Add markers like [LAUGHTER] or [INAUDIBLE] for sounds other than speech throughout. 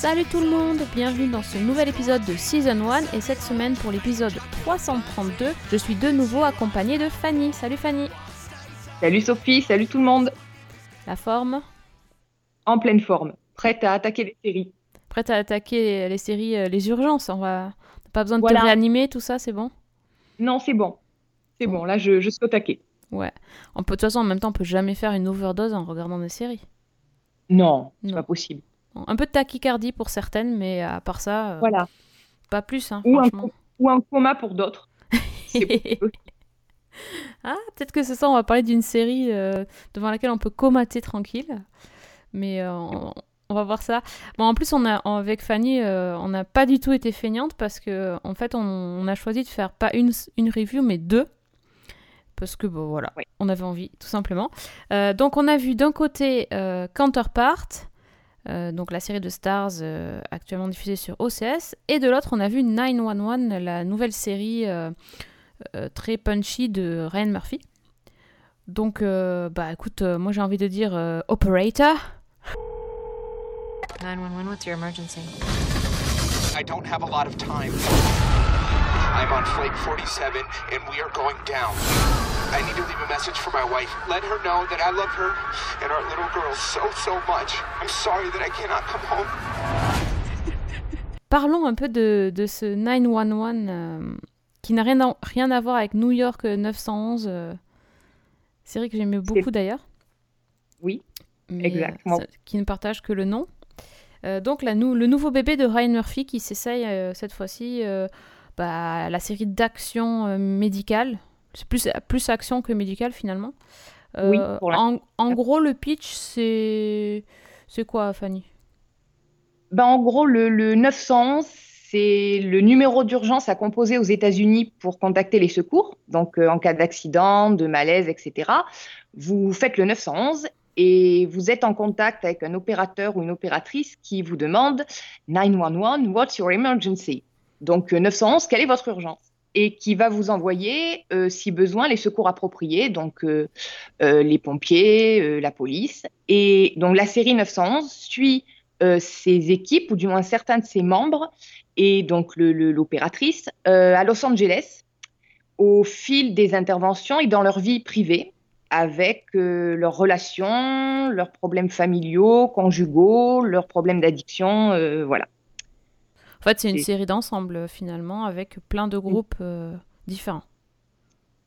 Salut tout le monde, bienvenue dans ce nouvel épisode de Season 1 et cette semaine pour l'épisode 332, je suis de nouveau accompagnée de Fanny. Salut Fanny. Salut Sophie, salut tout le monde. La forme En pleine forme, prête à attaquer les séries. Prête à attaquer les, séries, euh, les urgences. On va pas besoin de Voilà. te réanimer, tout ça, c'est bon? Non, c'est bon. C'est bon, là je, je suis au taquet. Ouais. On peut, de toute façon, en même temps, on peut jamais faire une overdose en regardant des séries. Non, c'est Non. pas possible. Un peu de tachycardie pour certaines, mais à part ça, euh, Voilà. pas plus, hein, Ou un, ou un coma pour d'autres. [LAUGHS] Ah, peut-être que c'est ça, on va parler d'une série euh, devant laquelle on peut comater tranquille. Mais euh, on, on va voir ça. Bon, en plus, on a, avec Fanny, on n'a pas du tout été feignante parce que, en fait, on, on a choisi de faire pas une, une review, mais deux. Parce que, bon, voilà, Oui. on avait envie, tout simplement. Euh, donc, on a vu d'un côté euh, Counterpart, euh, donc la série de Stars euh, actuellement diffusée sur OCS, et de l'autre, on a vu 911, la nouvelle série euh, euh, très punchy de Ryan Murphy. Donc, euh, bah écoute, euh, moi j'ai envie de dire euh, Operator. 911, what's your emergency? I don't have a lot of time. I'm on flight 47 and we are going down. I need to leave a message for my wife. Let her know that I love her and our little girl so, so much. I'm sorry that I cannot come home. Parlons un peu de, de ce 911 euh, qui n'a rien, à- rien à voir avec New York 911. euh, série que j'aimais beaucoup d'ailleurs. Oui, mais, exactement. ça- qui ne partage que le nom. Euh, donc la nou- le nouveau bébé de Ryan Murphy qui s'essaye euh, cette fois-ci euh, bah, la série d'action euh, médicale. C'est plus, plus action que médicale finalement. Euh, Oui, pour en, en gros, le pitch, c'est. C'est quoi, Fanny? Ben, en gros, le, le 911, c'est le numéro d'urgence à composer aux États-Unis pour contacter les secours. Donc, euh, en cas d'accident, de malaise, etc., vous faites le 911 et vous êtes en contact avec un opérateur ou une opératrice qui vous demande 911, what's your emergency? Donc, euh, 911, quelle est votre urgence? Et qui va vous envoyer, euh, si besoin, les secours appropriés, donc euh, euh, les pompiers, euh, la police. Et donc, la série 911 suit euh, ses équipes, ou du moins certains de ses membres, et donc l'opératrice, euh, à Los Angeles, au fil des interventions et dans leur vie privée, avec euh, leurs relations, leurs problèmes familiaux, conjugaux, leurs problèmes d'addiction, euh, voilà. En fait, c'est une série d'ensemble euh, finalement avec plein de groupes euh, différents.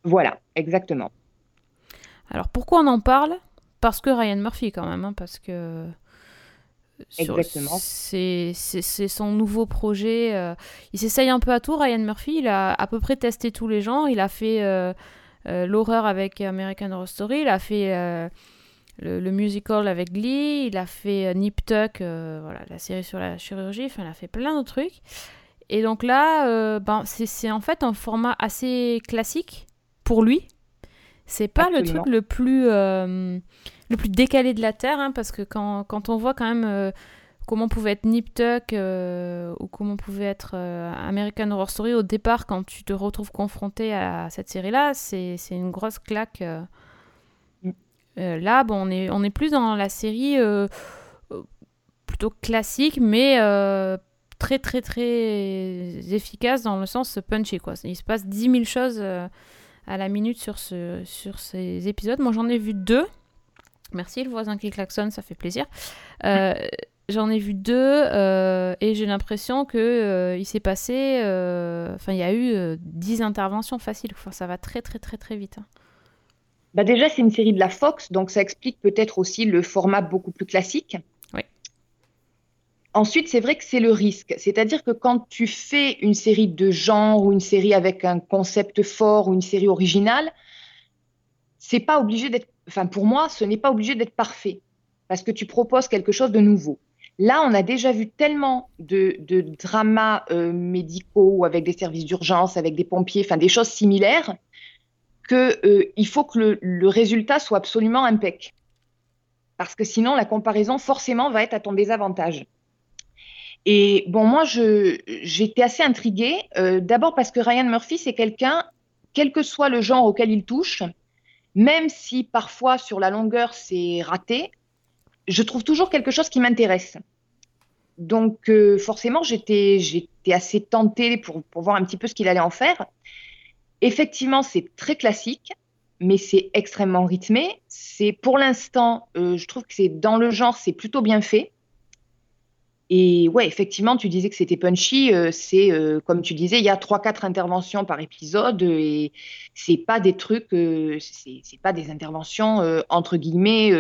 Voilà, exactement. Alors pourquoi on en parle? Parce que Ryan Murphy quand même, hein, parce que euh, Exactement. c'est son nouveau projet. euh, il s'essaye un peu à tout. Ryan Murphy, il a à peu près testé tous les genres. Il a fait euh, euh, l'horreur avec American Horror Story. Il a fait le, le musical avec Glee. Il a fait euh, Nip Tuck, euh, voilà, la série sur la chirurgie. Enfin, il a fait plein de trucs. Et donc là, euh, ben, c'est en fait un format assez classique pour lui. C'est pas le truc le plus, le plus décalé de la Terre, hein, parce que quand, quand on voit quand même comment pouvait être Nip Tuck euh, ou comment pouvait être euh, American Horror Story au départ, quand tu te retrouves confronté à cette série-là, c'est c'est une grosse claque. euh. Euh, là, bon, on est, on est plus dans la série euh, plutôt classique, mais euh, très, très, très efficace dans le sens punchy. Quoi. Il se passe 10 000 choses à la minute sur, ce, sur ces épisodes. Moi, j'en ai vu deux. Merci, le voisin qui klaxonne, ça fait plaisir. Euh, [LAUGHS] J'en ai vu deux euh, et j'ai l'impression que euh, il s'est passé, enfin il y a eu euh, 10 interventions faciles. Enfin, ça va très très très très vite. hein. Bah déjà, c'est une série de la Fox, donc ça explique peut-être aussi le format beaucoup plus classique. Oui. Ensuite, c'est vrai que c'est le risque. C'est-à-dire que quand tu fais une série de genre ou une série avec un concept fort ou une série originale, c'est pas obligé d'être, enfin pour moi, ce n'est pas obligé d'être parfait parce que tu proposes quelque chose de nouveau. Là, on a déjà vu tellement de, de dramas euh, médicaux avec des services d'urgence, avec des pompiers, enfin des choses similaires, que euh, faut que le, résultat soit absolument impec. Parce que sinon, la comparaison forcément va être à ton désavantage. Et bon, moi, j'étais assez intriguée. euh, D'abord parce que Ryan Murphy, c'est quelqu'un, quel que soit le genre auquel il touche, même si parfois sur la longueur c'est raté, je trouve toujours quelque chose qui m'intéresse. Donc euh, forcément, j'étais, assez tentée pour voir un petit peu ce qu'il allait en faire. Effectivement, c'est très classique, mais c'est extrêmement rythmé. C'est pour l'instant, euh, je trouve que c'est dans le genre, c'est plutôt bien fait. Et ouais, effectivement, tu disais que c'était punchy. euh, c'est euh, comme tu disais, il y a trois, quatre interventions par épisode et c'est pas des trucs, c'est pas des interventions entre guillemets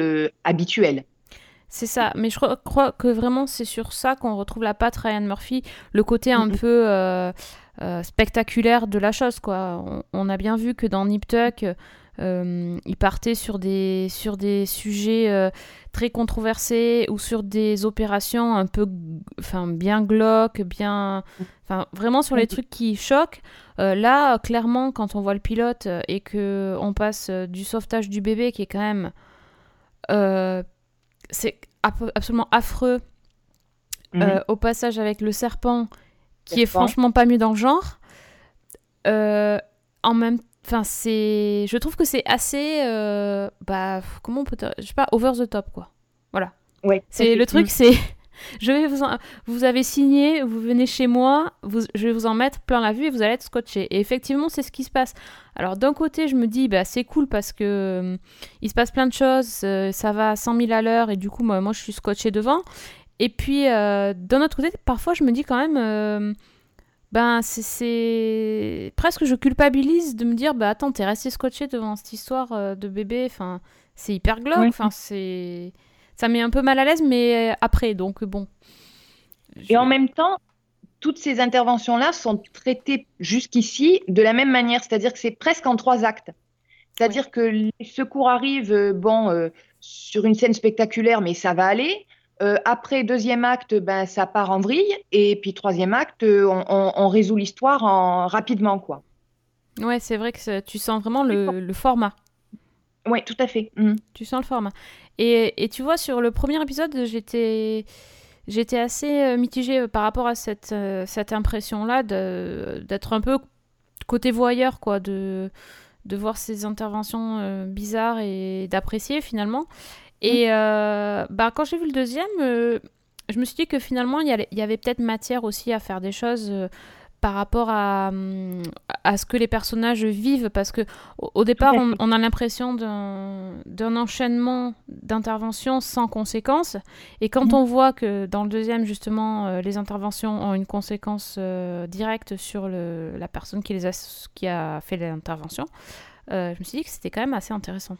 habituelles. C'est ça, mais je crois, que vraiment c'est sur ça qu'on retrouve la patte Ryan Murphy, le côté un peu euh, euh, spectaculaire de la chose, quoi. On, on a bien vu que dans Nip Tuck, euh, il partait sur des, sur des sujets très controversés ou sur des opérations un peu, enfin, bien glauques, bien, enfin, vraiment sur les trucs qui choquent. Là, clairement, quand on voit le pilote et que on passe du sauvetage du bébé, qui est quand même c'est absolument affreux Mhm. euh, au passage avec le serpent qui est franchement pas mieux dans le genre. Euh, en même enfin c'est je trouve que c'est assez euh, bah comment on peut je sais pas over the top quoi. Voilà. Ouais, c'est le truc c'est je vais vous en- vous avez signé vous venez chez moi vous, je vais vous en mettre plein la vue et vous allez être scotché. Et effectivement c'est ce qui se passe. Alors d'un côté je me dis bah c'est cool parce que euh, il se passe plein de choses euh, ça va à 100 000 à l'heure et du coup moi, moi je suis scotché devant. Et puis euh, d'un autre côté parfois je me dis quand même ben c'est- presque je culpabilise de me dire bah attends t'es resté scotché devant cette histoire de bébé. Enfin c'est hyper glauque. Ouais. enfin c'est ça met un peu mal à l'aise mais après donc bon Et en même temps, toutes ces interventions-là sont traitées jusqu'ici de la même manière, c'est-à-dire que c'est presque en trois actes. C'est-à-dire que les secours arrivent, euh, bon, euh, sur une scène spectaculaire, mais ça va aller. Euh, après, deuxième acte, ben, ça part en vrille. Et puis, troisième acte, euh, on, on- on résout l'histoire en... rapidement, quoi. ouais c'est vrai que tu sens vraiment le, le format Oui, tout à fait. Mhm. tu sens le format et, et tu vois sur le premier épisode j'étais j'étais assez euh, mitigée euh, par rapport à cette, euh, cette impression là d'être un peu côté voyeur quoi de de voir ces interventions euh, bizarres et d'apprécier finalement et euh, bah, quand j'ai vu le deuxième euh, je me suis dit que finalement il y, avait peut-être matière aussi à faire des choses par rapport à, hum, à ce que les personnages vivent parce que au, au départ on, a l'impression d'un d'un enchaînement d'interventions sans conséquence et quand Mhm. on voit que dans le deuxième justement euh, les interventions ont une conséquence euh, directe sur le, la personne qui, les a, qui a fait l'intervention euh, je me suis dit que c'était quand même assez intéressant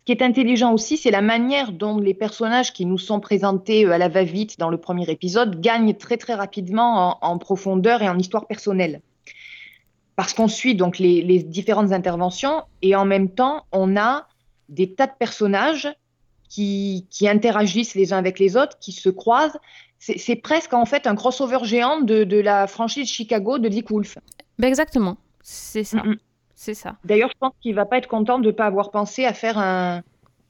Ce qui est intelligent aussi, c'est la manière dont les personnages qui nous sont présentés euh, à la va-vite dans le premier épisode gagnent très très rapidement en, en profondeur et en histoire personnelle. Parce qu'on suit donc les, les différentes interventions et en même temps, on a des tas de personnages qui, qui interagissent les uns avec les autres, qui se croisent. C'est presque en fait un crossover géant de, de la franchise Chicago de Dick Wolf. Ben exactement c'est ça Mm. C'est ça D'ailleurs, je pense qu'il va pas être content de ne pas avoir pensé à faire un,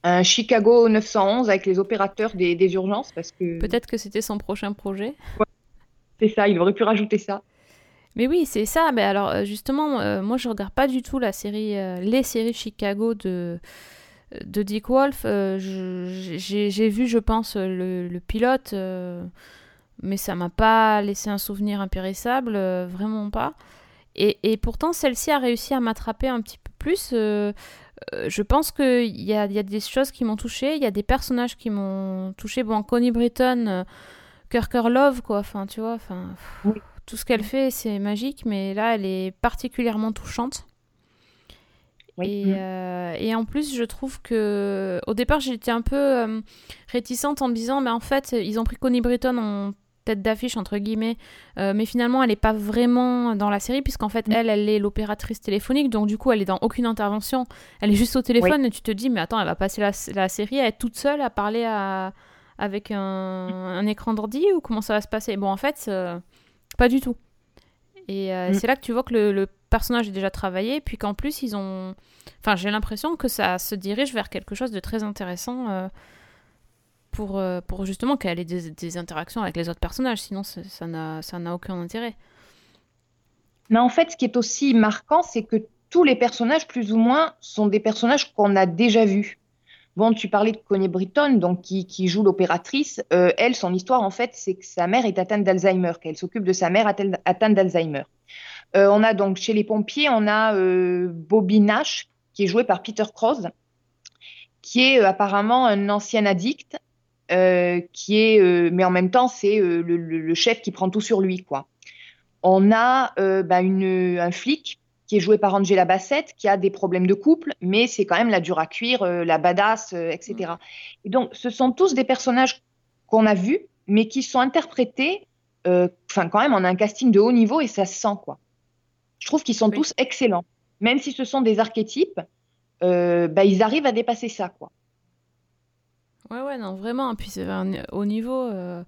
un Chicago 911 avec les opérateurs des, des urgences parce que peut-être que c'était son prochain projet c'est ça, il aurait pu rajouter ça. Mais oui, c'est ça. Mais alors, euh, justement, euh, moi, je regarde pas du tout la série, euh, les séries Chicago de, de Dick Wolf. Euh, j'ai vu, je pense, le, le pilote, mais ça m'a pas laissé un souvenir impérissable, vraiment pas. Et, et pourtant, celle-ci a réussi à m'attraper un petit peu plus. euh, euh, je pense qu'il y a, il y a des choses qui m'ont touché, il y a des personnages qui m'ont touché. Bon, Connie Britton, euh, Kirk Love, quoi. Enfin, tu vois, enfin, Oui. tout ce qu'elle fait, c'est magique, mais là, elle est particulièrement touchante. Oui. Et, Mm. euh, et en plus, je trouve que au départ, j'étais un peu euh, réticente en me disant, mais en fait, ils ont pris Connie Britton en tête d'affiche entre guillemets, euh, mais finalement, elle n'est pas vraiment dans la série puisqu'en fait, Mm. elle, elle est l'opératrice téléphonique, donc du coup, elle est dans aucune intervention, elle est juste au téléphone et tu te dis, mais attends, elle va passer la, la série à être toute seule à parler à, avec un, un écran d'ordi ou comment ça va se passer? Bon, en fait, euh, pas du tout. Et euh, Mm. c'est là que tu vois que le, le personnage est déjà travaillé, puis qu'en plus ils ont. Enfin, j'ai l'impression que ça se dirige vers quelque chose de très intéressant. Pour, euh, pour justement qu'elle ait des, des interactions avec les autres personnages, sinon ça n'a aucun intérêt. Mais en fait, ce qui est aussi marquant, c'est que tous les personnages, plus ou moins, sont des personnages qu'on a déjà vus. Bon, tu parlais de Connie Britton, donc qui, qui joue l'opératrice. Euh, elle, son histoire, en fait, c'est que sa mère est atteinte d'Alzheimer, qu'elle s'occupe de sa mère atte- atteinte d'Alzheimer. Euh, on a donc chez les pompiers, on a Bobby Nash, qui est joué par Peter Krause, qui est apparemment un ancien addict, euh, qui est, euh, mais en même temps, c'est euh, le, chef qui prend tout sur lui, quoi. On a bah, une, un flic qui est joué par Angela Bassett, qui a des problèmes de couple, mais c'est quand même la dure à cuire, la badass, etc. Et donc, ce sont tous des personnages qu'on a vus, mais qui sont interprétés, enfin, quand même, on a un casting de haut niveau et ça se sent, quoi. Je trouve qu'ils sont Oui. tous excellents. Même si ce sont des archétypes, euh, bah, ils arrivent à dépasser ça, quoi. Ouais, ouais, non, vraiment. Puis c'est un- au niveau. euh,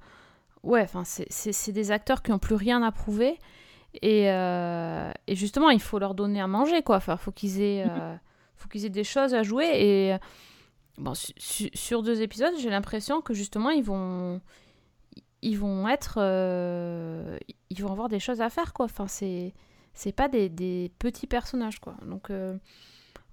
Ouais, enfin, c'est- des acteurs qui n'ont plus rien à prouver. Et, euh, et justement, il faut leur donner à manger, quoi. Enfin, faut qu'ils aient, euh, faut qu'ils aient des choses à jouer. Et bon, su- su- sur deux épisodes, j'ai l'impression que justement, ils vont, ils vont être, euh, ils vont avoir des choses à faire, quoi. Enfin, c'est, c'est pas des, des petits personnages, quoi. Donc,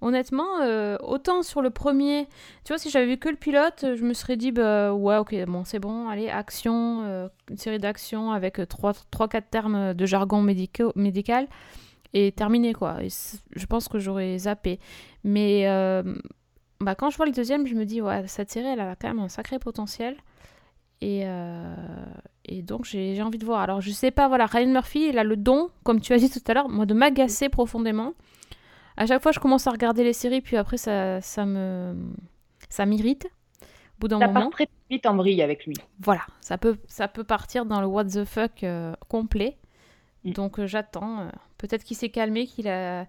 honnêtement, euh, autant sur le premier, tu vois, si j'avais vu que le pilote, je me serais dit, bah ouais, ok, bon, c'est bon, allez, action, euh, une série d'actions avec 3-4 termes de jargon médical et terminé, quoi. Je pense que j'aurais zappé. Mais euh, bah, quand je vois le deuxième, je me dis, ouais, cette série, elle a quand même un sacré potentiel. Et, euh, et donc, j'ai envie de voir. Alors, je sais pas, voilà, Ryan Murphy, il a le don, comme tu as dit tout à l'heure, moi, de m'agacer profondément. À chaque fois, je commence à regarder les séries, puis après, ça, ça me ça m'irrite. Au bout d'un Ça moment, part très vite en vrille avec lui. voilà, ça peut, ça peut partir dans le what the fuck euh, complet. Mm. Donc euh, j'attends. euh, Peut-être qu'il s'est calmé, qu'il a,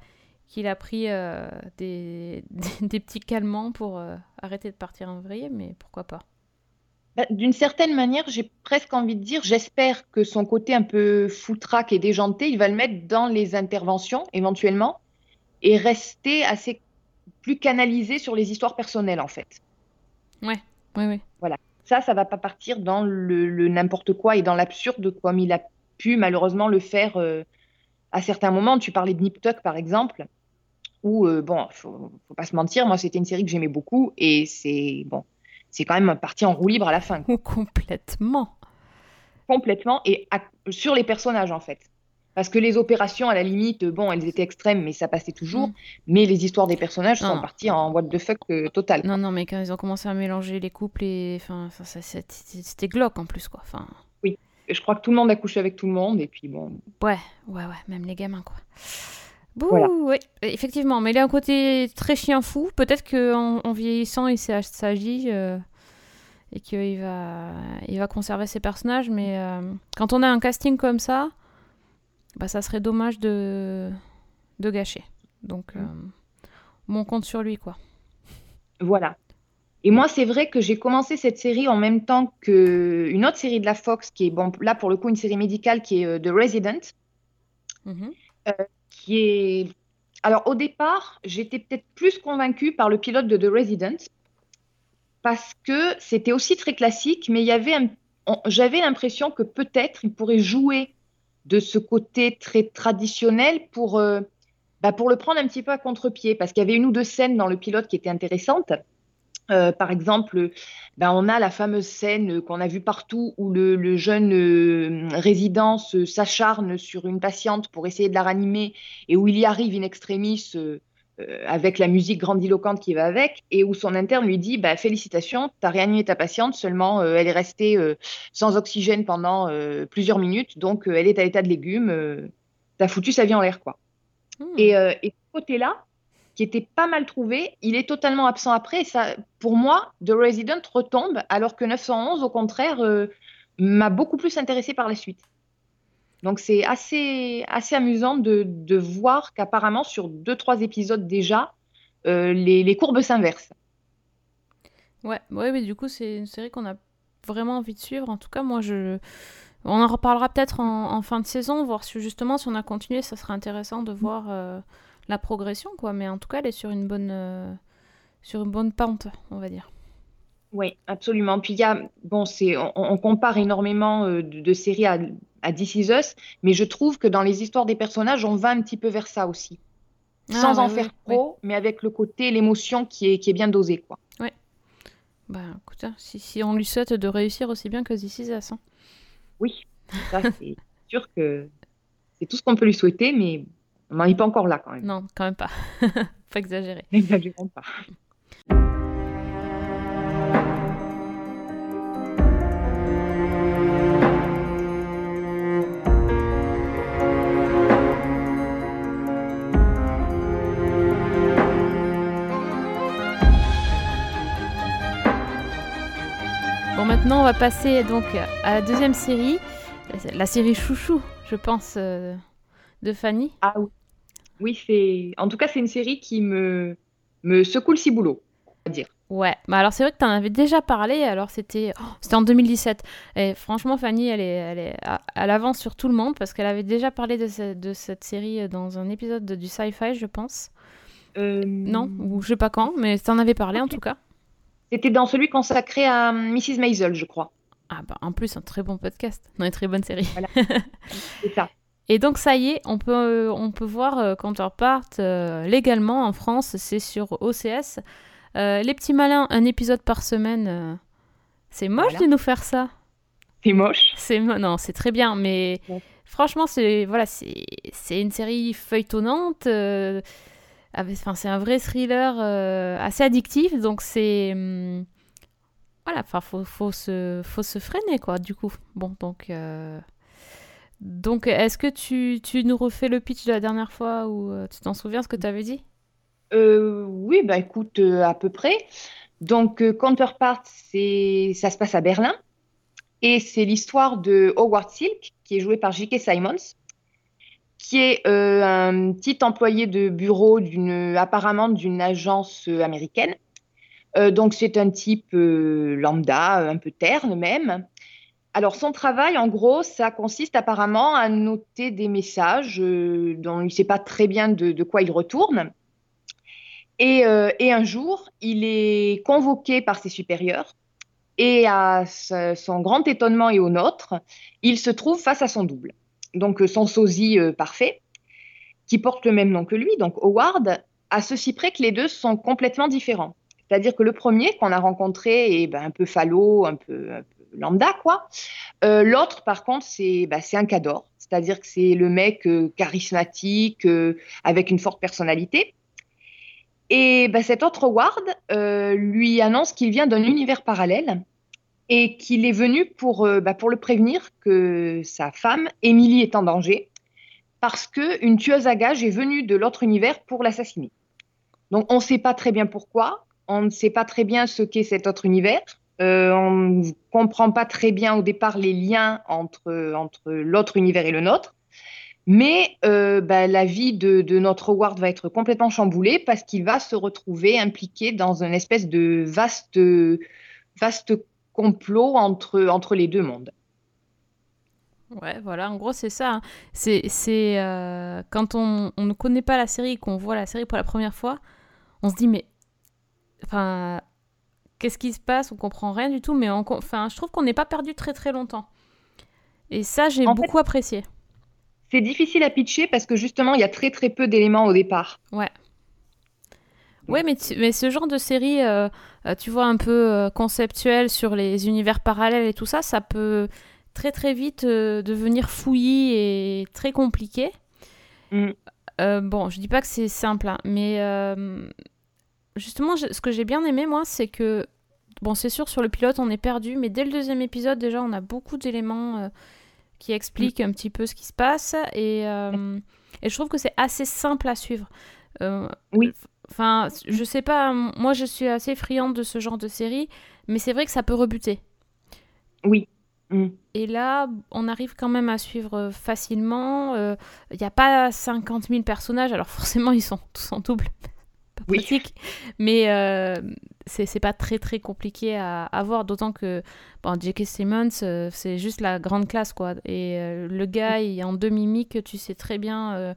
qu'il a pris euh, des, des, [LAUGHS] des petits calmants pour arrêter de partir en vrille, mais pourquoi pas. Bah, D'une certaine manière, j'ai presque envie de dire, j'espère que son côté un peu foutraque et déjanté, il va le mettre dans les interventions éventuellement et rester assez plus canalisé sur les histoires personnelles en fait. Oui, oui. Ça, ça va pas partir dans le, le n'importe quoi et dans l'absurde comme il a pu malheureusement le faire euh, à certains moments. Tu parlais de Nip Tuck par exemple, où euh, bon, faut, faut pas se mentir, moi c'était une série que j'aimais beaucoup et c'est bon, c'est quand même parti en roue libre à la fin. [LAUGHS] Complètement. complètement et à- sur les personnages en fait. Parce que les opérations, à la limite, bon, elles étaient extrêmes, mais ça passait toujours. Mm. Mais les histoires des personnages Non, sont non. parties en what the fuck euh, total. Non, non, mais quand ils ont commencé à mélanger les couples, et... enfin, c'était glauque en plus, quoi. Enfin, Et je crois que tout le monde a couché avec tout le monde. Et puis bon, ouais, ouais, ouais, même les gamins, quoi. Bouh, Voilà. ouais, effectivement, mais il a un côté très chien fou. Peut-être qu'en en vieillissant, il s'agit euh, et qu'il va, il va conserver ses personnages. Mais euh, quand on a un casting comme ça, bah, ça serait dommage de, de gâcher. Donc, euh, mon compte sur lui, quoi. voilà. Et moi, c'est vrai que j'ai commencé cette série en même temps que une autre série de la Fox, qui est, bon, là pour le coup, une série médicale qui est euh, The Resident, Mhm. qui est. Alors, au départ, j'étais peut-être plus convaincue par le pilote de The Resident, parce que c'était aussi très classique, mais il y avait un- j'avais l'impression que peut-être il pourrait jouer de ce côté très traditionnel pour, euh, bah, pour le prendre un petit peu à contre-pied, parce qu'il y avait une ou deux scènes dans le pilote qui étaient intéressantes. Euh, par exemple, ben, on a la fameuse scène qu'on a vue partout où le, jeune euh, résident s'acharne sur une patiente pour essayer de la ranimer et où il y arrive in extremis avec la musique grandiloquente qui va avec et où son interne lui dit bah, Félicitations, tu as réanimé ta patiente, seulement euh, elle est restée euh, sans oxygène pendant euh, plusieurs minutes, donc euh, elle est à l'état de légume, tu as foutu sa vie en l'air. quoi. Hmm. Et, euh, et ce côté-là, qui était pas mal trouvé, il est totalement absent après. Et ça, pour moi, The Resident retombe, alors que 911, au contraire, euh, m'a beaucoup plus intéressé par la suite. Donc c'est assez, assez amusant de, de voir qu'apparemment, sur deux, trois épisodes déjà, euh, les, les courbes s'inversent. Ouais, ouais, mais du coup, c'est une série qu'on a vraiment envie de suivre. En tout cas, moi, je. On en reparlera peut-être en, fin de saison, voir si justement, si on a continué, ça serait intéressant de voir euh, la progression, quoi. Mais en tout cas, elle est sur une bonne, euh, sur une bonne pente, on va dire. Oui, absolument. Puis il y a, bon, c'est, on, on compare énormément euh, de, de séries à, à This Is Us, mais je trouve que dans les histoires des personnages, on va un petit peu vers ça aussi. Ah, Sans en faire trop, mais avec le côté, l'émotion qui est, qui est bien dosée, quoi. Bah écoute, hein, si, si on lui souhaite de réussir aussi bien que This Is Us, hein. Oui, ça, c'est [LAUGHS] sûr que c'est tout ce qu'on peut lui souhaiter, mais on n'en est pas encore là, quand même. Non, quand même pas. [LAUGHS] Faut exagérer. N'exagérons pas. Maintenant, on va passer donc à la deuxième série, la série Chouchou, je pense, euh, de Fanny. Ah oui. Oui, c'est. En tout cas, c'est une série qui me, me secoue le ciboulot, va dire. Ouais, bah alors c'est vrai que tu en avais déjà parlé, alors c'était oh, c'était en 2017. Et franchement, Fanny, elle est, elle est à, à l'avance sur tout le monde parce qu'elle avait déjà parlé de, ce- de cette série dans un épisode de- du Sci-Fi, je pense. Euh, Non, ou je sais pas quand, mais tu en avais parlé en tout cas. C'était dans celui consacré à Mrs. Maisel, je crois. Ah bah en plus, un très bon podcast, non, une très bonne série. [LAUGHS] C'est ça. Et donc ça y est, on peut, on peut voir euh, Counterpart euh, légalement en France, c'est sur OCS. Euh, les petits malins, un épisode par semaine. euh, c'est moche Voilà. de nous faire ça? C'est moche. C'est mo- non, c'est très bien, mais Ouais. franchement, c'est voilà, c'est c'est une série feuilletonnante. Enfin, c'est un vrai thriller euh, assez addictif, donc c'est hum, voilà, enfin, faut faut se faut se freiner quoi. Du coup, bon, donc euh, donc est-ce que tu, tu nous refais le pitch de la dernière fois ou euh, tu t'en souviens ce que tu avais dit? Oui, bah écoute, à peu près. Donc, Counterpart, ça se passe à Berlin. Et c'est l'histoire de Howard Silk, qui est joué par J.K. Simons, qui est euh, un petit employé de bureau d'une, apparemment d'une agence euh, américaine. Euh, donc, c'est un type lambda, un peu terne même. Alors, son travail, en gros, ça consiste apparemment à noter des messages dont il ne sait pas très bien de, quoi il retourne. Et, un jour, il est convoqué par ses supérieurs et à son grand étonnement et au nôtre, il se trouve face à son double. Donc euh, son sosie euh, parfait, qui porte le même nom que lui, donc Howard, à ceci près que les deux sont complètement différents. C'est-à-dire que le premier qu'on a rencontré est ben, un peu falot, un peu, lambda, quoi. Euh, L'autre, par contre, c'est ben, c'est un cador. C'est-à-dire que c'est le mec charismatique, avec une forte personnalité. Et ben, cet autre Howard lui annonce qu'il vient d'un univers parallèle et qu'il est venu pour, euh, ben, pour le prévenir que sa femme, Emily, est en danger parce qu'une tueuse à gages est venue de l'autre univers pour l'assassiner. Donc on ne sait pas très bien pourquoi, on ne sait pas très bien ce qu'est cet autre univers, euh, on ne comprend pas très bien au départ les liens entre, entre l'autre univers et le nôtre. Mais euh, bah, la vie de, de notre Howard va être complètement chamboulée parce qu'il va se retrouver impliqué dans une espèce de vaste, vaste complot entre, entre les deux mondes. Ouais, voilà, en gros, c'est ça. hein. C'est, c'est euh, quand on, on ne connaît pas la série, qu'on voit la série pour la première fois, on se dit, mais. Enfin. Qu'est-ce qui se passe? On comprend rien du tout, mais on enfin, je trouve qu'on n'est pas perdu très très longtemps. Et ça, j'ai fait- beaucoup apprécié. C'est difficile à pitcher parce que justement, il y a très très peu d'éléments au départ. Ouais. Ouais, mais, tu- mais ce genre de série, euh, euh, tu vois, un peu euh, conceptuelle sur les univers parallèles et tout ça, ça peut très très vite euh, devenir fouillis et très compliqué. Mm. Euh, bon, je dis pas que c'est simple, hein, mais justement, je- ce que j'ai bien aimé, moi, c'est que, bon, c'est sûr, sur le pilote, on est perdu, mais dès le deuxième épisode, déjà, on a beaucoup d'éléments qui expliquent un petit peu ce qui se passe, et, et je trouve que c'est assez simple à suivre. Euh, Oui. Enfin, je sais pas, moi, je suis assez friande de ce genre de série, mais c'est vrai que ça peut rebuter. Oui. Mm. Et là, on arrive quand même à suivre euh, facilement. Il n'y a pas 50 000 personnages, alors forcément, ils sont tous en double. [LAUGHS] pas Oui. pratique. Mais euh, c'est pas très très compliqué à, à voir, d'autant que bon, J.K. Simmons, euh, c'est juste la grande classe, quoi. Et euh, le gars, il est en deux mimiques, tu sais très bien euh,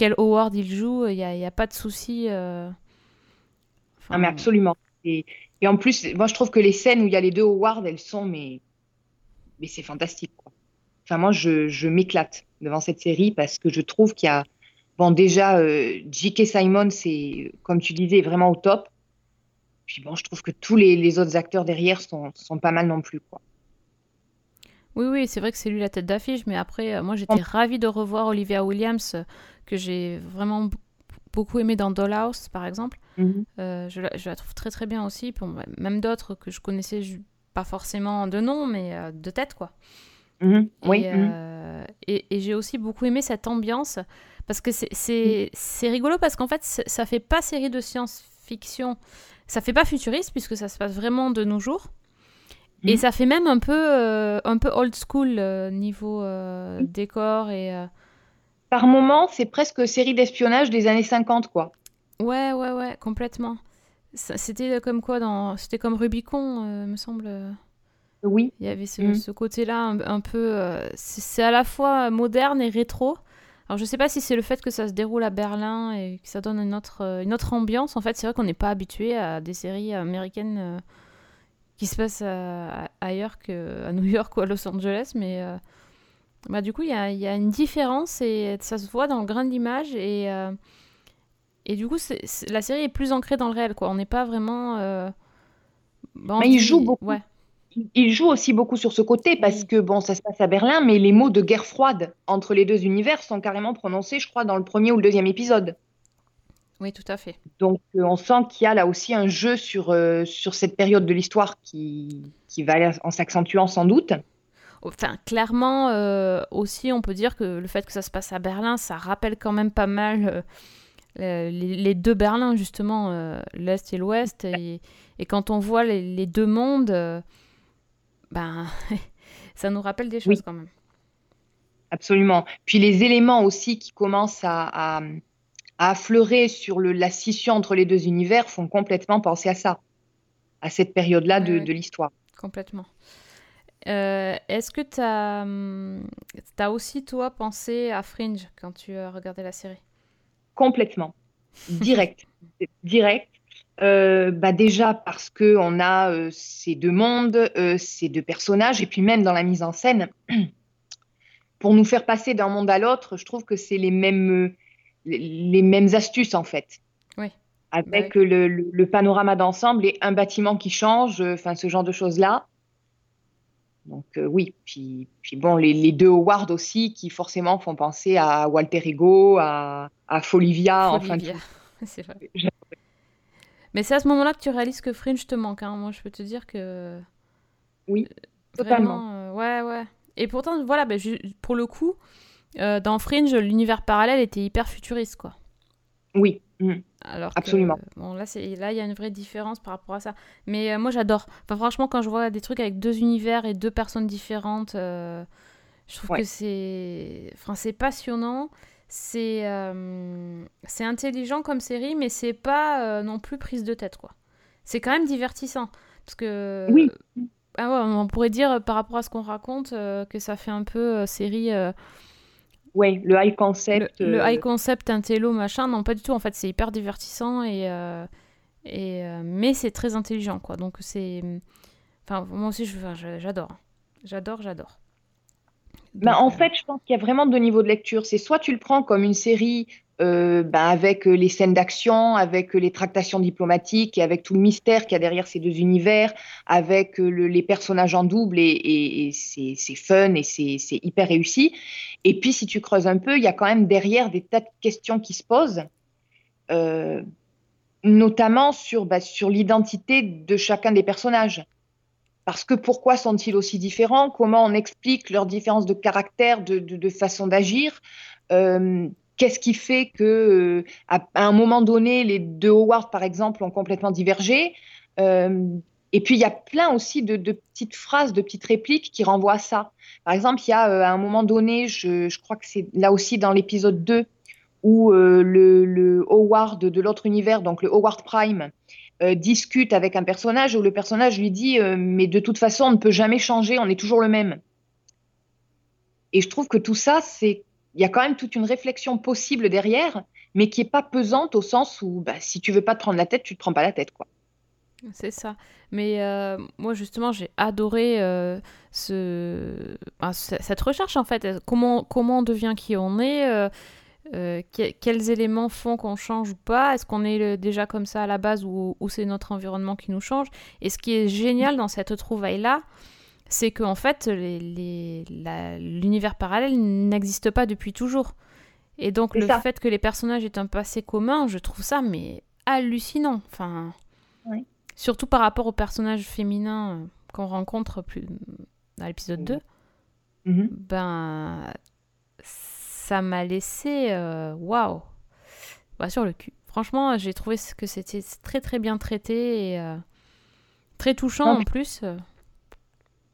quel Howard il joue, il n'y a, pas de souci. euh. Ah, mais absolument. Et Et en plus, moi, je trouve que les scènes où il y a les deux Howard, elles sont, mais, mais c'est fantastique. Quoi. Enfin, moi, je, je m'éclate devant cette série parce que je trouve qu'il y a, bon, déjà, euh, J.K. Simon, c'est, comme tu disais, vraiment au top. Puis bon, je trouve que tous les, les autres acteurs derrière sont, sont pas mal non plus, quoi. Oui, oui, c'est vrai que c'est lui la tête d'affiche, mais après, euh, moi j'étais ravie de revoir Olivia Williams, que j'ai vraiment beaucoup aimé dans Dollhouse, par exemple. Mhm. Euh, je, la, je la trouve très très bien aussi. Bon, bah, même d'autres que je connaissais ju- pas forcément de nom, mais euh, de tête, quoi. Mhm. Oui. Et, mhm. euh, et, et j'ai aussi beaucoup aimé cette ambiance parce que c'est- rigolo parce qu'en fait ça fait pas série de science-fiction, ça fait pas futuriste puisque ça se passe vraiment de nos jours. Et Mhm. ça fait même un peu, un peu old school niveau décor et Par moment, c'est presque série d'espionnage des années 50, quoi. ouais ouais ouais complètement. C'était comme quoi dans, c'était comme Rubicon euh, me semble. Oui. Il y avait ce, Mhm. ce côté-là un, un peu. euh, c'est à la fois moderne et rétro. Alors je sais pas si c'est le fait que ça se déroule à Berlin et que ça donne une autre, euh, une autre ambiance. En fait, c'est vrai qu'on n'est pas habitué à des séries américaines euh, qui se passent à- à- ailleurs qu'à New York ou à Los Angeles. Mais bah, du coup, il y a, il y a une différence et ça se voit dans le grain de l'image. Et, euh, et du coup, la série est plus ancrée dans le réel. Quoi. On n'est pas vraiment. euh, bah, Mais il joue beaucoup. Ouais. Il joue aussi beaucoup sur ce côté parce que bon, ça se passe à Berlin, mais les mots de guerre froide entre les deux univers sont carrément prononcés, je crois, dans le premier ou le deuxième épisode. oui, tout à fait. Donc, euh, on sent qu'il y a là aussi un jeu sur, euh, sur cette période de l'histoire qui, qui va aller en s'accentuant sans doute. Enfin, clairement, euh, aussi, on peut dire que le fait que ça se passe à Berlin, ça rappelle quand même pas mal euh, les, les deux Berlins, justement, euh, l'Est et l'Ouest. Et, et quand on voit les, les deux mondes, ben, [LAUGHS] ça nous rappelle des choses Oui. quand même. Absolument. Puis les éléments aussi qui commencent à, à, à affleurer sur le, la scission entre les deux univers font complètement penser à ça, à cette période-là de, de l'histoire. Complètement. Euh, Est-ce que tu as, as aussi, toi, pensé à Fringe quand tu as regardé la série? Complètement. Direct. [LAUGHS] Direct. Euh, bah déjà parce que on a euh, ces deux mondes, ces deux personnages, et puis même dans la mise en scène, [CLEARS THROAT] pour nous faire passer d'un monde à l'autre, je trouve que c'est les mêmes, les, mêmes astuces en fait. Oui. Avec euh, le, le- le panorama d'ensemble et un bâtiment qui change, euh, enfin ce genre de choses-là. Donc euh, oui, puis, puis bon, les, les deux Howard aussi qui forcément font penser à Walter Ego, à, à Folivia, enfin. [LAUGHS] C'est vrai. Mais c'est à ce moment-là que tu réalises que Fringe te manque. hein. Moi, je peux te dire que. Oui, Euh, totalement. Vraiment, euh, ouais, ouais. Et pourtant, voilà, bah, pour le coup, euh, dans Fringe, l'univers parallèle était hyper futuriste, quoi. Oui. Mm. Alors Absolument. que, bon, là, il y a une vraie différence par rapport à ça. Mais euh, moi, j'adore. Enfin, franchement, quand je vois des trucs avec deux univers et deux personnes différentes, euh, je trouve Ouais. que c'est, enfin, passionnant. C'est, euh, c'est intelligent comme série, mais c'est pas non plus prise de tête, quoi. C'est quand même divertissant. Parce que. Oui. Ah ouais, on pourrait dire par rapport à ce qu'on raconte que ça fait un peu série. Euh, Ouais, le high le, concept. le euh, high concept, un télo, machin, non, pas du tout. En fait, c'est hyper divertissant et, euh, et euh, mais c'est très intelligent, quoi. Donc c'est, enfin, moi aussi, j'adore, j'adore, j'adore. Donc, en euh, fait, je pense qu'il y a vraiment deux niveaux de lecture. C'est soit tu le prends comme une série euh, ben, avec euh, les scènes d'action, avec euh, les tractations diplomatiques et avec tout le mystère qu'il y a derrière ces deux univers, avec le- les personnages en double et, c'est fun et c'est hyper réussi. Et puis, si tu creuses un peu, il y a quand même derrière des tas de questions qui se posent, notamment sur, ben, sur l'identité de chacun des personnages. Parce que pourquoi sont-ils aussi différents? Comment on explique leur différence de caractère, de, façon d'agir? Qu'est-ce qui fait que, euh, à, un moment donné, les deux Howard, par exemple, ont complètement divergé Euh, Et puis, il y a plein aussi de, petites phrases, de petites répliques qui renvoient à ça. Par exemple, il y a euh, à un moment donné, je, crois que c'est là aussi dans l'épisode 2, où le, Howard de l'autre univers, donc le Howard Prime, discute avec un personnage où le personnage lui dit mais de toute façon on ne peut jamais changer, on est toujours le même. Et je trouve que tout ça c'est il y a quand même toute une réflexion possible derrière, mais qui est pas pesante au sens où bah, si tu veux pas te prendre la tête, tu te prends pas la tête quoi. C'est ça. Mais euh, moi, justement, j'ai adoré euh, ce... ce- cette recherche, en fait. Comment, comment on devient qui on est euh, que- Quels éléments font qu'on change ou pas? Est-ce qu'on est déjà comme ça à la base ou, ou c'est notre environnement qui nous change? Et ce qui est génial dans cette trouvaille-là, c'est qu'en fait, les- la- l'univers parallèle n'existe pas depuis toujours. Et donc, le ça. fait que les personnages aient un passé commun, je trouve ça mais hallucinant. Enfin, Oui. surtout par rapport aux personnages féminins euh, qu'on rencontre plus dans l'épisode 2, Mhm. ben ça m'a laissé euh, waouh Bah, sur le cul. Franchement, j'ai trouvé que c'était très très bien traité et euh, très touchant Non, en plus.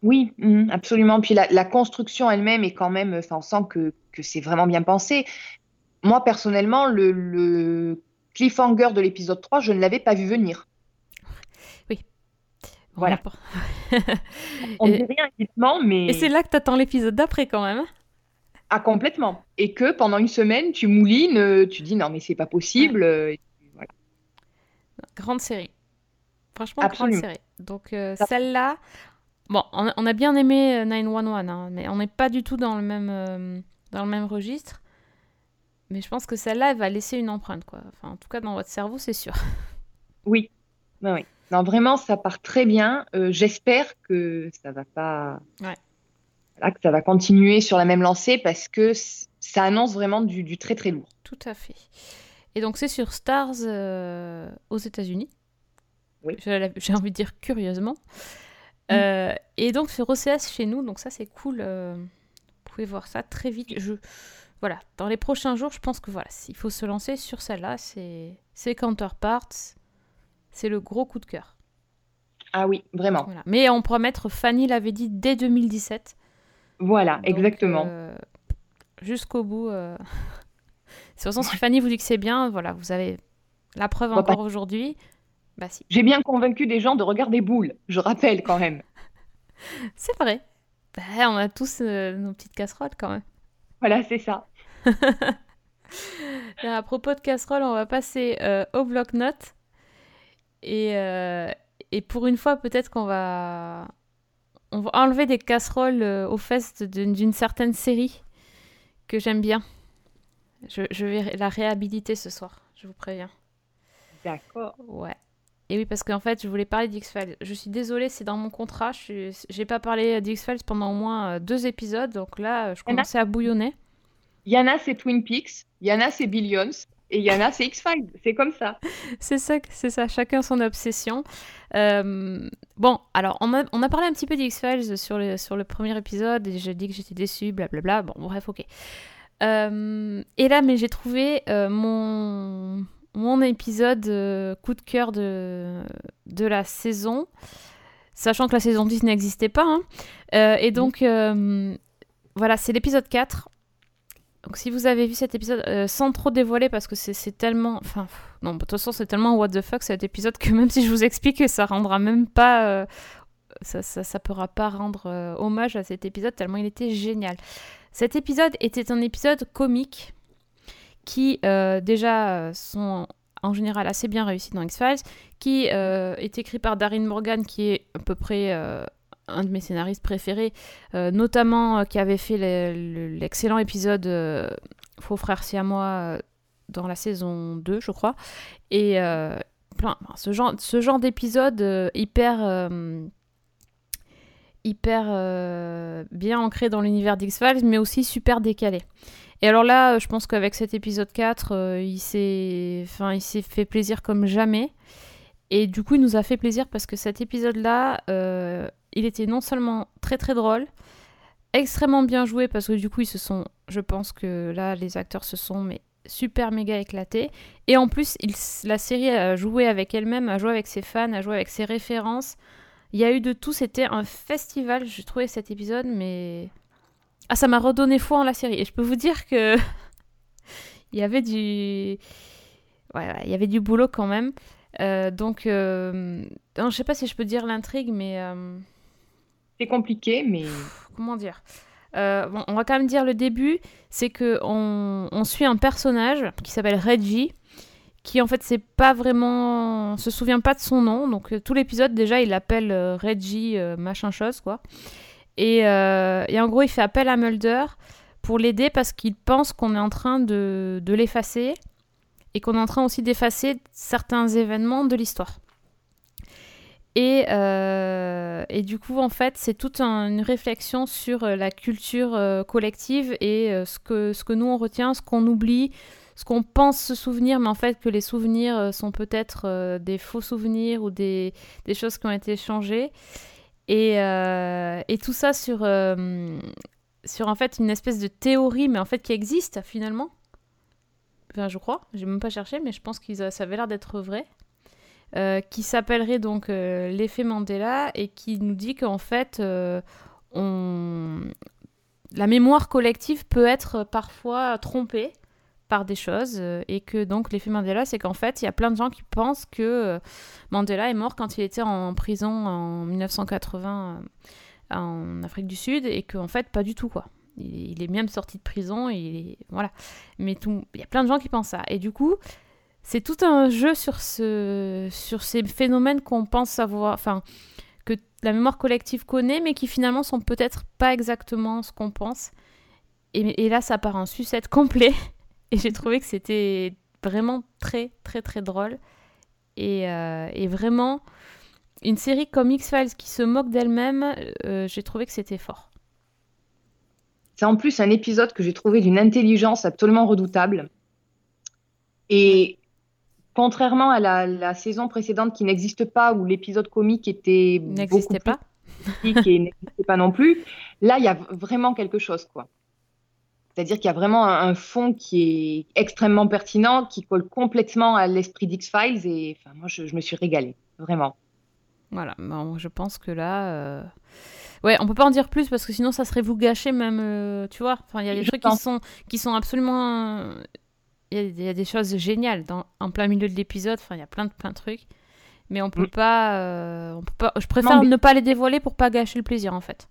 Oui, mhm, absolument. Puis la, la construction elle-même est quand même, enfin, on sent que, que c'est vraiment bien pensé. Moi, personnellement, le, le cliffhanger de l'épisode 3, je ne l'avais pas vu venir. Voilà. [LAUGHS] On ne dit rien évidemment, mais Et c'est là que t'attends l'épisode d'après quand même. hein? ah, complètement. Et que pendant une semaine, tu moulines, euh, tu dis non, mais c'est pas possible. euh, et voilà. Grande série. Franchement, Absolument. grande série. Donc euh, celle-là, bon, on a, on a bien aimé euh, 911, hein, mais on n'est pas du tout dans le même euh, dans le même registre. Mais je pense que celle-là, elle va laisser une empreinte, quoi. Enfin, en tout cas, dans votre cerveau, c'est sûr. [LAUGHS] Oui, oui, oui. Non, vraiment, ça part très bien. Euh, j'espère que ça va pas, Ouais. Voilà, que ça va continuer sur la même lancée parce que ça annonce vraiment du, du très très lourd. Tout à fait. Et donc, c'est sur Stars euh, aux États-Unis. Oui. J'ai envie de dire curieusement. Mm. Euh, et donc, sur OCS chez nous, donc ça, c'est cool. euh, vous pouvez voir ça très vite. Je... Voilà, dans les prochains jours, je pense que voilà, il faut se lancer sur celle-là. C'est c'est Counterparts. C'est le gros coup de cœur. Ah oui, vraiment. Voilà. Mais on pourra mettre, Fanny l'avait dit dès 2017. Voilà, Donc, exactement. euh, Jusqu'au bout. [LAUGHS] De toute façon, si Fanny vous dit que c'est bien, voilà, vous avez la preuve encore aujourd'hui. Bah si, J'ai bien convaincu des gens de regarder Boule, je rappelle quand même. [LAUGHS] c'est vrai. Bah, on a tous euh, nos petites casseroles quand même. Voilà, c'est ça. [LAUGHS] À propos de casseroles, on va passer euh, au bloc-notes. Et, euh, et pour une fois, peut-être qu'on va... On va enlever des casseroles aux fesses d'une d'une certaine série que j'aime bien. Je, je vais la réhabiliter ce soir, je vous préviens. D'accord. Ouais. Et oui, parce qu'en fait, je voulais parler d'X-Files. Je suis désolée, c'est dans mon contrat. Je. J'ai pas parlé d'X-Files pendant au moins euh, deux épisodes. Donc là, euh, je commençais à bouillonner. Il y en a, c'est Twin Peaks, il y en a, c'est Billions, et il y en a, c'est X-Files. C'est comme ça. [LAUGHS] C'est ça, c'est ça. Chacun son obsession. Euh, Bon, alors, on a, on a parlé un petit peu d'X-Files sur le, sur le premier épisode. Et j'ai dit que j'étais déçue, blablabla. Bon, bref, ok. Euh, Et là, mais j'ai trouvé euh, mon, mon épisode euh, coup de cœur de, de la saison. Sachant que la saison 10 n'existait pas. hein. Euh, et donc, euh, voilà, c'est l'épisode 4. Donc si vous avez vu cet épisode, sans trop dévoiler, parce que c'est tellement... Enfin, pff, non, de toute façon, c'est tellement what the fuck cet épisode que même si je vous explique, ça rendra même pas... ça, ça, ça pourra pas rendre hommage à cet épisode tellement il était génial. Cet épisode était un épisode comique qui euh, déjà euh, sont en général assez bien réussis dans X-Files, qui euh, est écrit par Darren Morgan, qui est à peu près un de mes scénaristes préférés, notamment qui avait fait le- le- l'excellent épisode Faux frères siamois euh, dans la saison 2, je crois. Et plein, ce genre, ce genre d'épisode hyper, hyper bien ancré dans l'univers d'X-Files, mais aussi super décalé. Et alors là, je pense qu'avec cet épisode 4, euh, il s'est fait plaisir comme jamais. Et du coup, il nous a fait plaisir parce que cet épisode-là, euh, il était non seulement très très drôle, extrêmement bien joué parce que du coup, ils sont, je pense que là, les acteurs se sont mais super méga éclatés. Et en plus, la série a joué avec elle-même, a joué avec ses fans, a joué avec ses références. Il y a eu de tout, c'était un festival, j'ai trouvé cet épisode, mais... Ah, ça m'a redonné foi en la série. Et je peux vous dire que... [LAUGHS] il y avait du... Ouais, ouais, il y avait du boulot quand même. Euh, donc, euh... non, je sais pas si je peux dire l'intrigue, mais... euh, C'est compliqué, mais comment dire? Euh, bon, on va quand même dire le début, c'est que on, on suit un personnage qui s'appelle Reggie, qui en fait c'est pas vraiment se souvient pas de son nom donc tout l'épisode déjà il l'appelle Reggie machin chose quoi et, euh, et en gros il fait appel à Mulder pour l'aider parce qu'il pense qu'on est en train de, l'effacer et qu'on est en train aussi d'effacer certains événements de l'histoire et, euh, du coup en fait c'est toute un- une réflexion sur euh, la culture collective et ce que nous on retient ce qu'on oublie ce qu'on pense se souvenir, mais en fait que les souvenirs sont peut-être des faux souvenirs ou des, des choses qui ont été changées. Et, euh, et tout ça sur, euh, sur en fait une espèce de théorie, mais en fait qui existe finalement. Enfin, je crois, j'ai même pas cherché, mais je pense que ça avait l'air d'être vrai. Euh, qui s'appellerait donc l'effet Mandela et qui nous dit qu'en fait, on... la mémoire collective peut être parfois trompée par des choses euh, et que donc l'effet Mandela c'est qu'en fait il y a plein de gens qui pensent que euh, Mandela est mort quand il était en prison en 1980 euh, en Afrique du Sud et qu'en fait pas du tout quoi. Il, est même sorti de prison et il est- voilà. Mais il y a plein de gens qui pensent ça. Et du coup c'est tout un jeu sur ce sur ces phénomènes qu'on pense savoir enfin que la mémoire collective connaît mais qui finalement sont peut-être pas exactement ce qu'on pense. Et, et là ça part en sucette complet et j'ai trouvé que c'était vraiment très, très, très drôle. Et, euh, et vraiment, une série comme X-Files qui se moque d'elle-même, euh, j'ai trouvé que c'était fort. C'est en plus un épisode que j'ai trouvé d'une intelligence absolument redoutable. Et contrairement à la, la saison précédente qui n'existe pas, où l'épisode comique était N'existait plus pas. critique et n'existait pas non plus, là, il y a vraiment quelque chose, quoi. C'est-à-dire qu'il y a vraiment un, un fond qui est extrêmement pertinent, qui colle complètement à l'esprit d'X-Files. Et enfin, moi, je, je me suis régalée, vraiment. Voilà, bon, je pense que là. euh, Ouais, on peut pas en dire plus parce que sinon ça serait vous gâcher même, euh, tu vois. Enfin, il y a des Je trucs qui sont, qui sont absolument. Il y, a- il y a des choses géniales dans, en plein milieu de l'épisode. Enfin, il y a plein de, plein de trucs. Mais on peut Mm. pas, euh, on peut pas. Je préfère Non, mais- ne pas les dévoiler pour pas gâcher le plaisir en fait.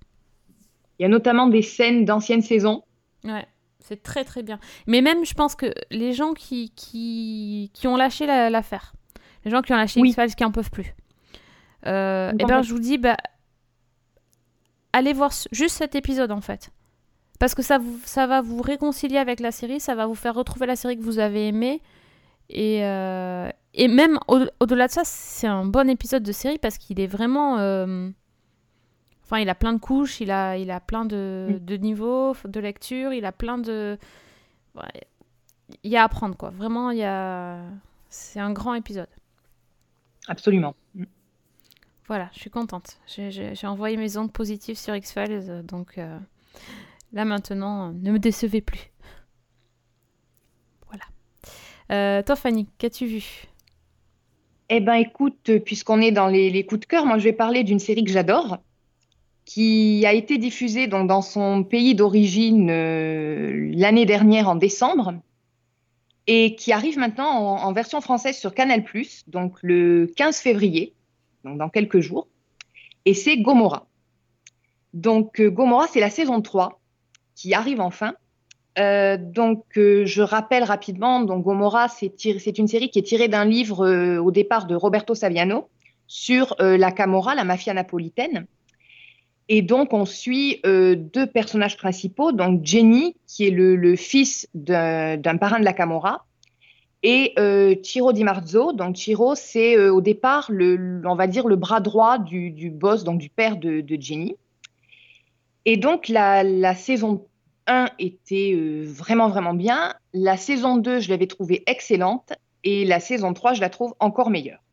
Il y a notamment des scènes d'anciennes saisons. Ouais, c'est très très bien. Mais même, je pense que les gens qui, qui, qui ont lâché la- l'affaire, les gens qui ont lâché Oui. X-Files, qui en peuvent plus, euh, eh ben, je vous dis, bah, allez voir juste cet épisode en fait. Parce que ça, vous, ça va vous réconcilier avec la série, ça va vous faire retrouver la série que vous avez aimée. Et, euh, et même au- au-delà de ça, c'est un bon épisode de série parce qu'il est vraiment. euh, Enfin, il a plein de couches, il a, il a plein de, Mm. de niveaux de lecture, il a plein de. Ouais, il y a à apprendre, quoi. Vraiment, il y a. C'est un grand épisode. Absolument. Voilà, je suis contente. J'ai- envoyé mes ondes positives sur X-Files, donc euh, là maintenant, ne me décevez plus. Voilà. Euh, toi, Fanny, qu'as-tu vu? Eh ben, écoute, puisqu'on est dans les, les coups de cœur, moi, je vais parler d'une série que j'adore, qui a été diffusée donc, dans son pays d'origine euh, l'année dernière en décembre, et qui arrive maintenant en, version française sur Canal+, donc le 15 février, donc dans quelques jours, et c'est Gomorrah. Donc, euh, Gomorrah, c'est la saison 3 qui arrive enfin. Euh, donc, euh, je rappelle rapidement, donc Gomorrah, c'est une série qui est tirée d'un livre au départ de Roberto Saviano sur la Camorra, la mafia napolitaine. Et donc, on suit euh, deux personnages principaux, donc Jenny, qui est le, fils d'un parrain de la Camorra, et euh, Ciro Di Marzo. Donc, Ciro, c'est euh, au départ, le, on va dire, le bras droit du, boss, donc du père de, Jenny. Et donc, la, la saison 1 était vraiment, vraiment bien. La saison 2, je l'avais trouvée excellente. Et la saison 3, je la trouve encore meilleure.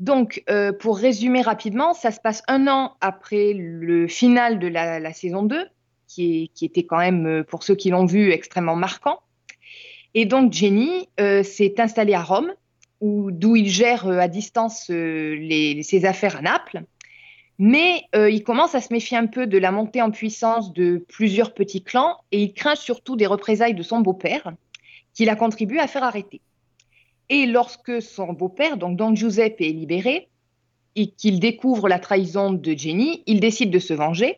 Donc, euh, pour résumer rapidement, ça se passe un an après le final de la, saison 2, qui, était quand même, euh, pour ceux qui l'ont vu, extrêmement marquant. Et donc, Jenny euh, s'est installée à Rome, où- d'où il gère à distance ses affaires à Naples. Mais il commence à se méfier un peu de la montée en puissance de plusieurs petits clans et il craint surtout des représailles de son beau-père, qu'il a contribué à faire arrêter. Et lorsque son beau-père, donc Don Giuseppe, est libéré et qu'il découvre la trahison de Jenny, il décide de se venger.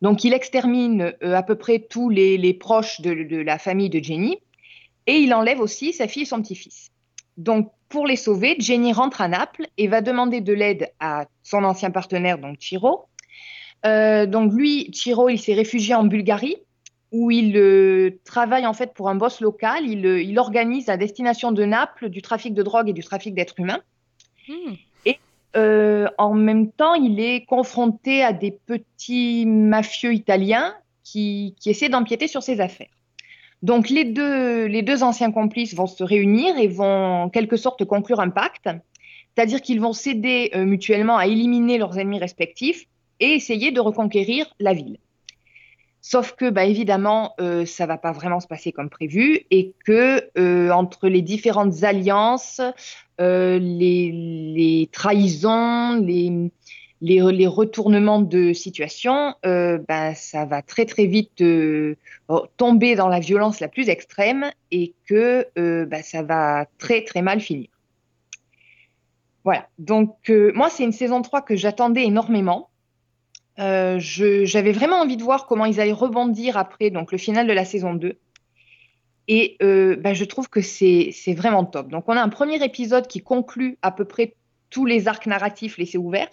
Donc il extermine euh, à peu près tous les, proches de, de la famille de Jenny et il enlève aussi sa fille et son petit-fils. Donc, pour les sauver, Jenny rentre à Naples et va demander de l'aide à son ancien partenaire, donc Chiro. Euh, donc, lui, Chiro, il s'est réfugié en Bulgarie où il euh, travaille en fait pour un boss local. Il, euh, il, organise à destination de Naples du trafic de drogue et du trafic d'êtres humains. Hmm. Et euh, en même temps, il est confronté à des petits mafieux italiens qui, qui essaient d'empiéter sur ses affaires. Donc les deux, les deux anciens complices vont se réunir et vont en quelque sorte conclure un pacte, c'est-à-dire qu'ils vont s'aider euh, mutuellement à éliminer leurs ennemis respectifs et essayer de reconquérir la ville. Sauf que, bah, évidemment, euh, ça va pas vraiment se passer comme prévu et que euh, entre les différentes alliances, euh, les, les, trahisons, les, les, les, retournements de situation, bah, ça va très très vite tomber dans la violence la plus extrême et que bah, ça va très très mal finir. Voilà, donc moi c'est une saison 3 que j'attendais énormément euh, j'avais vraiment envie de voir comment ils allaient rebondir après donc le final de la saison 2. Et euh, ben, je trouve que c'est vraiment top. Donc on a un premier épisode qui conclut à peu près tous les arcs narratifs laissés ouverts.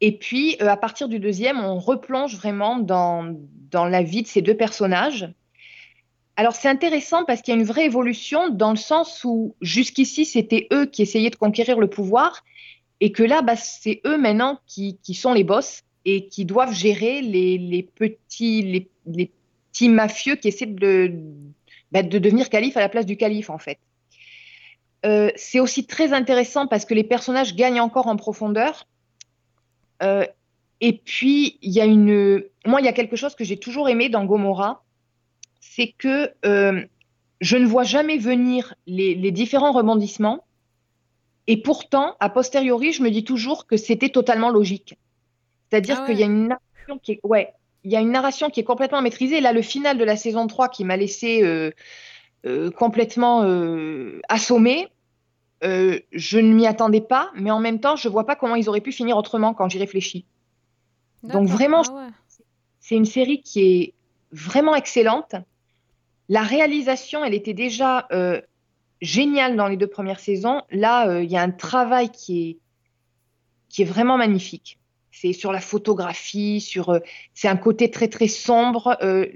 Et puis euh, à partir du deuxième, on replonge vraiment dans, dans la vie de ces deux personnages. Alors c'est intéressant parce qu'il y a une vraie évolution dans le sens où jusqu'ici c'était eux qui essayaient de conquérir le pouvoir et que là bah, c'est eux maintenant qui, qui sont les boss et qui doivent gérer les, petits, mafieux qui essaient de, bah, de devenir calife à la place du calife, en fait. Euh, c'est aussi très intéressant parce que les personnages gagnent encore en profondeur. Euh, et puis, il y a une. Moi, il y a quelque chose que j'ai toujours aimé dans Gomorrah, c'est que euh, je ne vois jamais venir les, les, différents rebondissements. Et pourtant, a posteriori, je me dis toujours que c'était totalement logique. C'est-à-dire ah qu'il y a une narration qui est, ouais, il y a une narration qui est complètement maîtrisée. Là, le final de la saison 3 qui m'a laissé euh, euh, complètement euh, assommée, euh, je ne m'y attendais pas, mais en même temps, je vois pas comment ils auraient pu finir autrement quand j'y réfléchis. Donc vraiment, ah ouais. c'est une série qui est vraiment excellente. La réalisation, elle était déjà géniale dans les deux premières saisons. Là, il y a un travail qui est, qui est vraiment magnifique c'est sur la photographie, sur euh, c'est un côté très très sombre. Euh,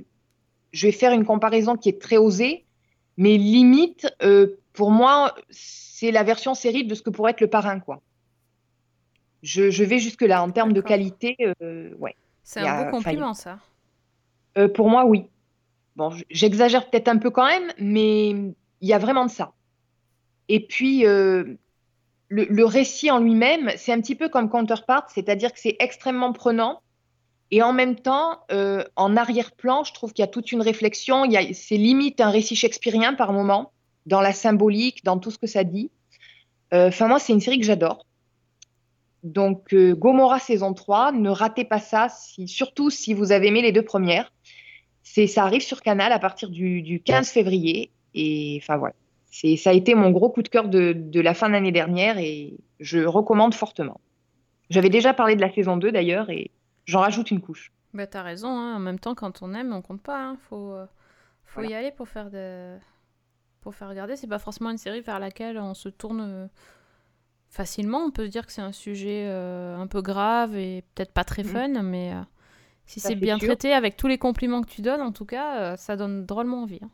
je vais faire une comparaison qui est très osée, mais limite euh, pour moi c'est la version série de ce que pourrait être le parrain quoi. Je, je vais jusque là en termes de qualité, euh, ouais. C'est un beau compliment ça. pour moi oui. Bon, j'exagère peut-être un peu quand même, mais il y a vraiment de ça. Et puis le, le, récit en lui-même, c'est un petit peu comme Counterpart, c'est-à-dire que c'est extrêmement prenant. Et en même temps, euh, en arrière-plan, je trouve qu'il y a toute une réflexion. Il y a, c'est limite un récit shakespearien par moment, dans la symbolique, dans tout ce que ça dit. Enfin, euh, moi, c'est une série que j'adore. Donc, euh, Gomorrah saison 3, ne ratez pas ça, si, surtout si vous avez aimé les deux premières. C'est, ça arrive sur Canal à partir du, du 15 février. Et enfin, voilà ça a été mon gros coup de cœur de, de la fin d'année dernière et je recommande fortement. J'avais déjà parlé de la saison 2 d'ailleurs et j'en rajoute une couche. Bah t'as raison, hein. en même temps quand on aime on compte pas, hein. faut, euh, faut voilà. y aller pour faire, de... pour faire regarder. C'est pas forcément une série vers laquelle on se tourne euh, facilement, on peut se dire que c'est un sujet euh, un peu grave et peut-être pas très fun, mmh. mais euh, si c'est bien sûr. traité avec tous les compliments que tu donnes, en tout cas, ça donne drôlement envie. Hein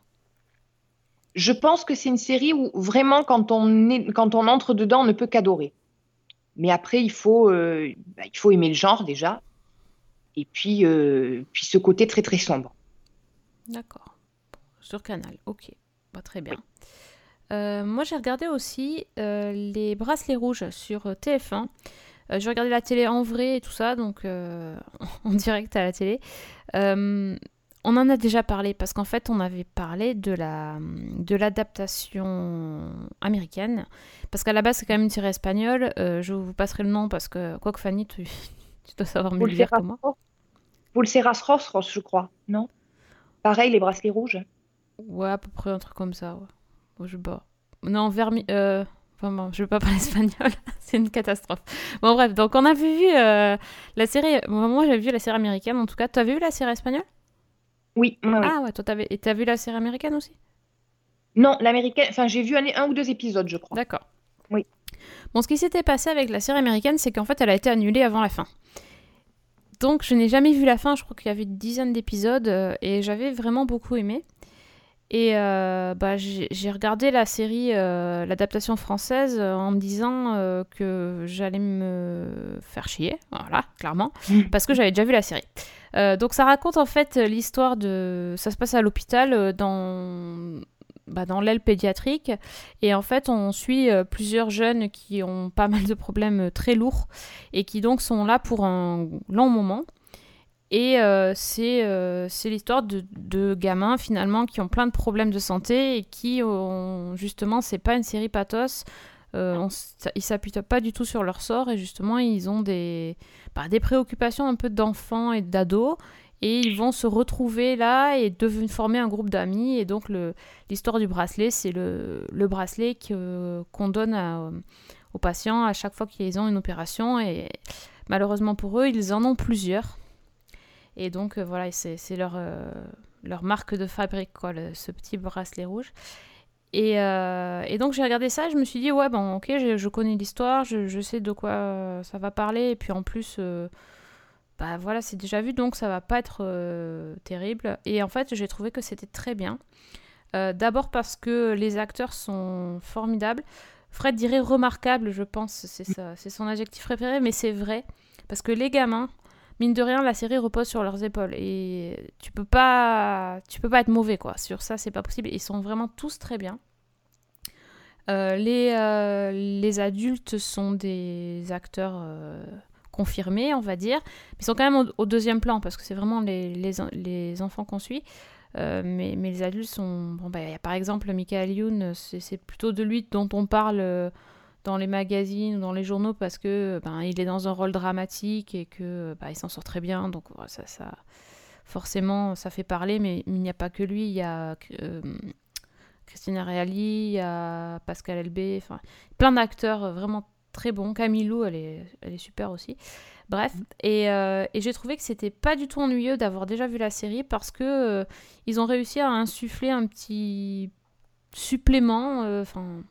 je pense que c'est une série où vraiment, quand on, est, quand on entre dedans, on ne peut qu'adorer. Mais après, il faut, euh, bah, il faut aimer le genre déjà. Et puis, euh, puis ce côté très très sombre. D'accord. Sur Canal, ok. Bah, très bien. Euh, moi, j'ai regardé aussi les bracelets rouges sur TF1. Euh, j'ai regardé la télé en vrai et tout ça, donc [LAUGHS] en direct à la télé on en a déjà parlé parce qu'en fait on avait parlé de la de l'adaptation américaine. Parce qu'à la base c'est quand même une série espagnole. Euh, je vous passerai le nom parce que quoi que Fanny tu, [LAUGHS] tu dois savoir mieux le dire que moi. Pulseras Rosros je crois non? Pareil les bracelets rouges. Ouais à peu près un truc comme ça ouais. je bah non vermi euh... Enfin bon, je vais pas parler [LAUGHS] espagnol, [LAUGHS] c'est une catastrophe. Bon bref, donc on a vu euh, la série, moi j'ai vu la série américaine en tout cas. Tu as vu la série espagnole? Oui, oui, Ah ouais, toi t'avais... Et t'as vu la série américaine aussi? Non, l'américaine, enfin j'ai vu un, un ou deux épisodes, je crois. D'accord. Oui. Bon, ce qui s'était passé avec la série américaine, c'est qu'en fait, elle a été annulée avant la fin. Donc, je n'ai jamais vu la fin. Je crois qu'il y avait une dizaine d'épisodes euh, et j'avais vraiment beaucoup aimé. Et euh, bah, j'ai regardé la série, euh, l'adaptation française, euh, en me disant euh, que j'allais me faire chier, voilà, clairement, [LAUGHS] parce que j'avais déjà vu la série. Donc ça raconte en fait l'histoire de... Ça se passe à l'hôpital dans, bah, dans l'aile pédiatrique, et en fait on suit plusieurs jeunes qui ont pas mal de problèmes très lourds, et qui donc sont là pour un long moment. Et euh, c'est euh, c'est l'histoire de, de gamins finalement qui ont plein de problèmes de santé et qui ont justement, c'est pas une série pathos, euh, on s- ils s'appuient pas du tout sur leur sort et justement ils ont des, bah, des préoccupations un peu d'enfants et d'ados. Et ils vont se retrouver là et devenir former un groupe d'amis. Et donc l'histoire du bracelet c'est le, le bracelet qu'on donne aux patients à chaque fois qu'ils ont une opération. Et malheureusement pour eux ils en ont plusieurs et donc euh, voilà c'est leur, euh, leur marque de fabrique quoi le- ce petit bracelet rouge et, euh, et donc j'ai regardé ça, je me suis dit, ouais, bon, ok, je, je connais l'histoire, je, je sais de quoi euh, ça va parler, et puis en plus, euh, bah voilà, c'est déjà vu, donc ça va pas être terrible. Et en fait, j'ai trouvé que c'était très bien. D'abord parce que les acteurs sont formidables. Fred dirait remarquable, je pense, c'est ça- c'est son adjectif préféré, mais c'est vrai. Parce que les gamins, mine de rien, la série repose sur leurs épaules. Et tu peux pas, tu peux pas être mauvais, quoi. Sur ça, c'est pas possible. Ils sont vraiment tous très bien. Euh, les, euh, les adultes sont des acteurs euh, confirmés, on va dire. Ils sont quand même au, deuxième plan, parce que c'est vraiment les, les, en- les enfants qu'on suit. Mais, mais les adultes sont... Bon, il y a par exemple Michael Youn, c'est plutôt de lui dont on parle dans les magazines ou dans les journaux parce que ben, il est dans un rôle dramatique et que bah, il s'en sort très bien. Donc ça, ça, forcément, ça fait parler, mais il n'y a pas que lui. Il y a euh, Christina Reali, il y a Pascal Elbé, enfin plein d'acteurs vraiment très bons. Camille Lou, elle est, elle est super aussi. Bref, et, euh, et j'ai trouvé que c'était pas du tout ennuyeux d'avoir déjà vu la série parce que euh, ils ont réussi à insuffler un petit supplément. euh, Enfin,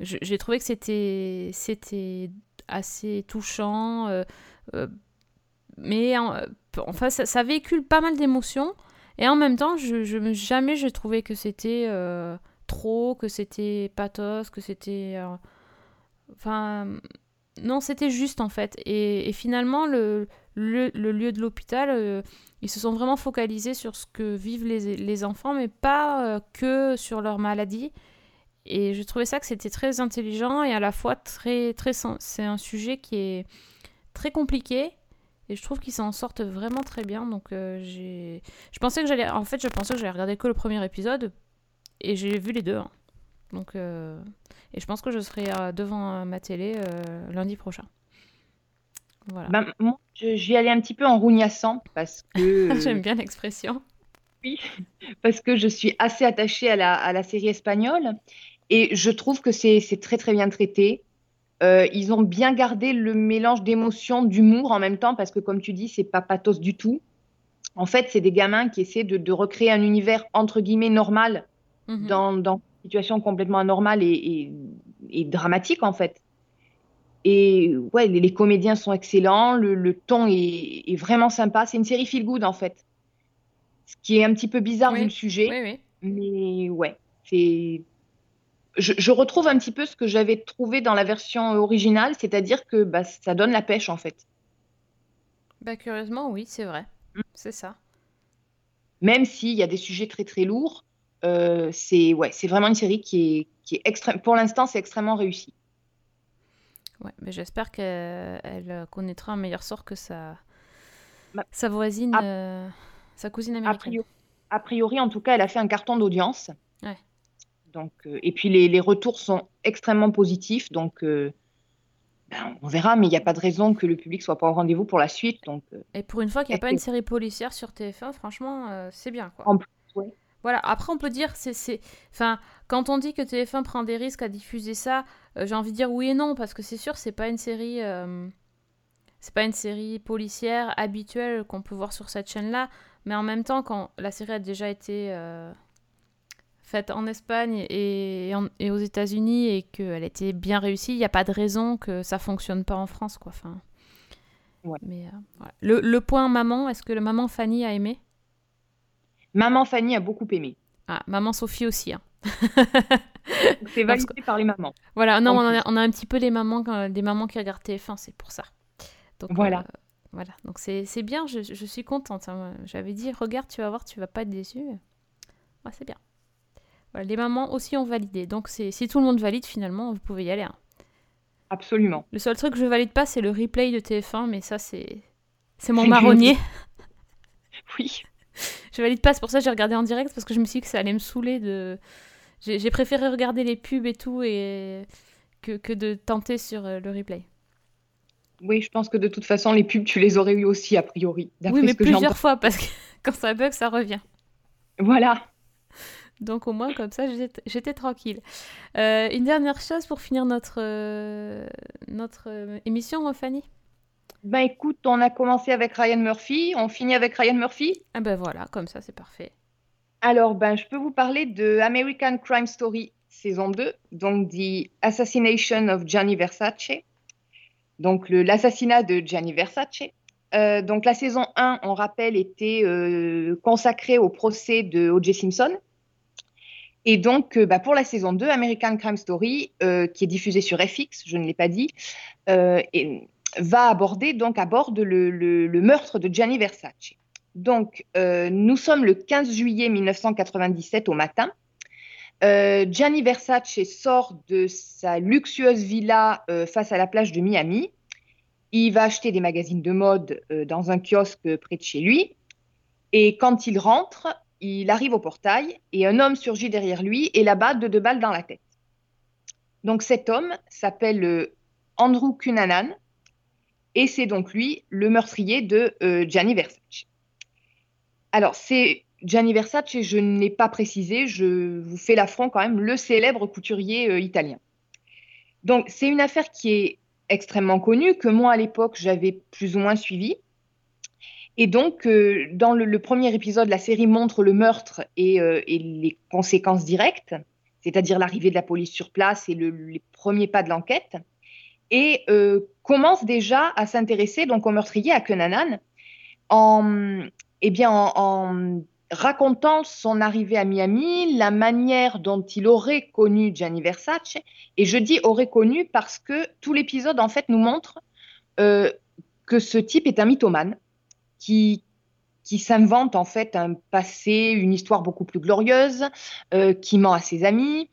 j'ai trouvé que c'était c'était assez touchant, euh, euh, mais euh, enfin ça, véhicule pas mal d'émotions. Et en même temps, je, je jamais j'ai trouvé que c'était trop, que c'était pathos, que c'était. Enfin. non, c'était juste en fait. Et, finalement, le, le, le lieu de l'hôpital, ils se sont vraiment focalisés sur ce que vivent les, les enfants, mais pas que sur leur maladie. Et je trouvais ça que c'était très intelligent et à la fois très. très c'est un sujet qui est très compliqué. Et je trouve qu'ils s'en sortent vraiment très bien. Donc euh, j'ai. Je pensais que j'allais. En fait, je pensais que j'allais regarder que le premier épisode. Et j'ai vu les deux. hein. Donc. euh, Et je pense que je serai euh, devant ma télé euh, lundi prochain. Voilà. Ben, moi, vais aller un petit peu en rougnassant parce que, [LAUGHS] J'aime bien l'expression. [LAUGHS] parce que je suis assez attachée à la, à la série espagnole et je trouve que c'est très très bien traité. Euh, ils ont bien gardé le mélange d'émotions, d'humour en même temps parce que comme tu dis, c'est pas pathos du tout. En fait, c'est des gamins qui essaient de, de recréer un univers entre guillemets normal Mhm. dans, dans une situation complètement anormale et, et, et dramatique en fait. Et ouais, les, les comédiens sont excellents, le, le ton est, est vraiment sympa. C'est une série feel good en fait. Ce qui est un petit peu bizarre Oui, vu le sujet, Oui, oui. mais ouais, c'est. Je, je retrouve un petit peu ce que j'avais trouvé dans la version originale, c'est-à-dire que bah, ça donne la pêche en fait. Bah, curieusement, oui, c'est vrai. Mm. C'est ça. Même s'il y a des sujets très très lourds, euh, c'est ouais, c'est vraiment une série qui est, qui est extrême. Pour l'instant, c'est extrêmement réussi. Ouais, mais j'espère qu'elle elle connaîtra un meilleur sort que sa, Bah, sa voisine, a- euh, sa cousine A américaine. priori, a priori, en tout cas, elle a fait un carton d'audience. Ouais. Donc, euh, et puis les, les retours sont extrêmement positifs. Donc, euh, ben, on verra, mais il n'y a pas de raison que le public soit pas au rendez-vous pour la suite. Donc, euh, Et pour une fois qu'il n'y a pas une série policière sur TF1, franchement, euh, c'est bien, quoi. En plus, ouais. Voilà, après, on peut dire, c'est... c'est- Enfin, quand on dit que TF1 prend des risques à diffuser ça, euh, j'ai envie de dire oui et non, parce que c'est sûr, c'est pas une série... euh, C'est pas une série policière habituelle qu'on peut voir sur cette chaîne-là, mais en même temps, quand la série a déjà été... faite en Espagne et, en- et aux États-Unis et qu'elle était bien réussie, il n'y a pas de raison que ça fonctionne pas en France, quoi. Enfin, Ouais. mais euh, voilà. le, le point maman, est-ce que le maman Fanny a aimé? Maman Fanny a beaucoup aimé. Ah, maman Sophie aussi. hein. [LAUGHS] C'est validé par les mamans. Voilà, non, on a, plus. on a un petit peu les mamans, des mamans qui regardent TF1, c'est pour ça. Donc, Voilà. euh, voilà, donc c'est c'est bien, je, je suis contente. hein. J'avais dit, regarde, tu vas voir, tu vas pas être déçue. Ouais, c'est bien. Voilà, les mamans aussi ont validé. Donc c'est si tout le monde valide, finalement, vous pouvez y aller. hein. Absolument. Le seul truc que je valide pas, c'est le replay de TF1, mais ça, c'est c'est mon marronnier. [LAUGHS] Oui. [LAUGHS] je valide pas, c'est pour ça que j'ai regardé en direct, parce que je me suis dit que ça allait me saouler de... J'ai préféré regarder les pubs et tout, et que, que de tenter sur euh, le replay. Oui, je pense que de toute façon, les pubs, tu les aurais eu aussi, a priori. Oui, mais ce que j'ai plusieurs fois, parce que [LAUGHS] quand ça bug, ça revient. Voilà. Donc au moins, comme ça, j'étais tranquille. Euh, une dernière chose pour finir notre, euh, notre euh, émission, Fanny Ben écoute, on a commencé avec Ryan Murphy, on finit avec Ryan Murphy? Ah ben voilà, comme ça, c'est parfait. Alors, ben, je peux vous parler de American Crime Story saison 2, donc The Assassination of Gianni Versace, donc l'assassinat de Gianni Versace. Donc la saison 1, on rappelle, était consacrée au procès de O.J. Simpson. Et donc, euh, bah, pour la saison 2, American Crime Story, euh, qui est diffusée sur FX, je ne l'ai pas dit, euh, va aborder, donc aborde le, le- le meurtre de Gianni Versace. Donc, nous sommes le 15 juillet 1997 au matin. Gianni Versace sort de sa luxueuse villa face à la plage de Miami. Il va acheter des magazines de mode dans un kiosque près de chez lui. Et quand il rentre, il arrive au portail et un homme surgit derrière lui et l'abat de deux balles dans la tête. Donc cet homme s'appelle euh, Andrew Cunanan et c'est donc lui le meurtrier de euh, Gianni Versace. Alors c'est Gianni Versace, je ne l'ai pas précisé, je vous fais l'affront quand même, le célèbre couturier euh, italien. Donc c'est une affaire qui est extrêmement connue, que moi à l'époque j'avais plus ou moins suivi. Et donc, euh, dans le, premier épisode, la série montre le meurtre et, euh, et les conséquences directes, c'est-à-dire l'arrivée de la police sur place et le- les premiers pas de l'enquête, et euh, commence déjà à s'intéresser donc au meurtrier, à Cunanan, en, eh bien, en, en racontant son arrivée à Miami, la manière dont il aurait connu Gianni Versace. Et je dis aurait connu parce que tout l'épisode, en fait, nous montre que ce type est un mythomane qui, s'invente en fait un passé, une histoire beaucoup plus glorieuse, euh, qui ment à ses amis,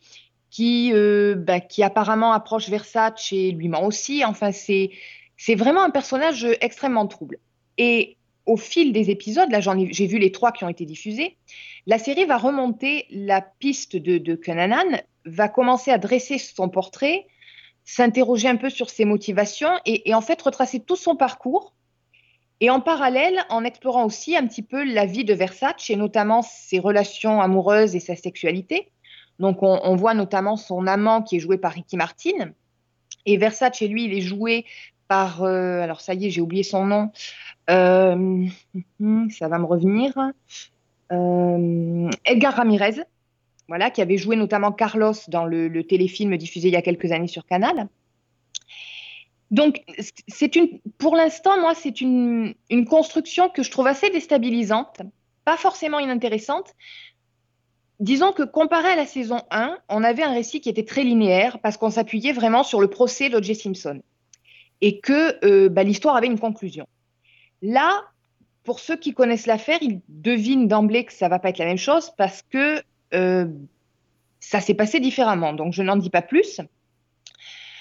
qui, euh, bah, qui apparemment approche Versace et lui ment aussi. Enfin, c'est, vraiment un personnage extrêmement trouble. Et au fil des épisodes, là j'ai vu les trois qui ont été diffusés, la série va remonter la piste de, de Cunanan, va commencer à dresser son portrait, s'interroger un peu sur ses motivations et, et en fait retracer tout son parcours et en parallèle, en explorant aussi un petit peu la vie de Versace et notamment ses relations amoureuses et sa sexualité. Donc, on, voit notamment son amant qui est joué par Ricky Martin. Et Versace, lui, il est joué par. euh, alors, ça y est, j'ai oublié son nom. Euh, ça va me revenir. Euh, Edgar Ramirez, voilà, qui avait joué notamment Carlos dans le téléfilm diffusé il y a quelques années sur Canal. Donc, pour l'instant, moi, c'est une, une construction que je trouve assez déstabilisante, pas forcément inintéressante. Disons que comparé à la saison 1, on avait un récit qui était très linéaire parce qu'on s'appuyait vraiment sur le procès d'O.J. Simpson et que euh, bah, l'histoire avait une conclusion. Là, pour ceux qui connaissent l'affaire, ils devinent d'emblée que ça va pas être la même chose parce que euh, ça s'est passé différemment. Donc, je n'en dis pas plus.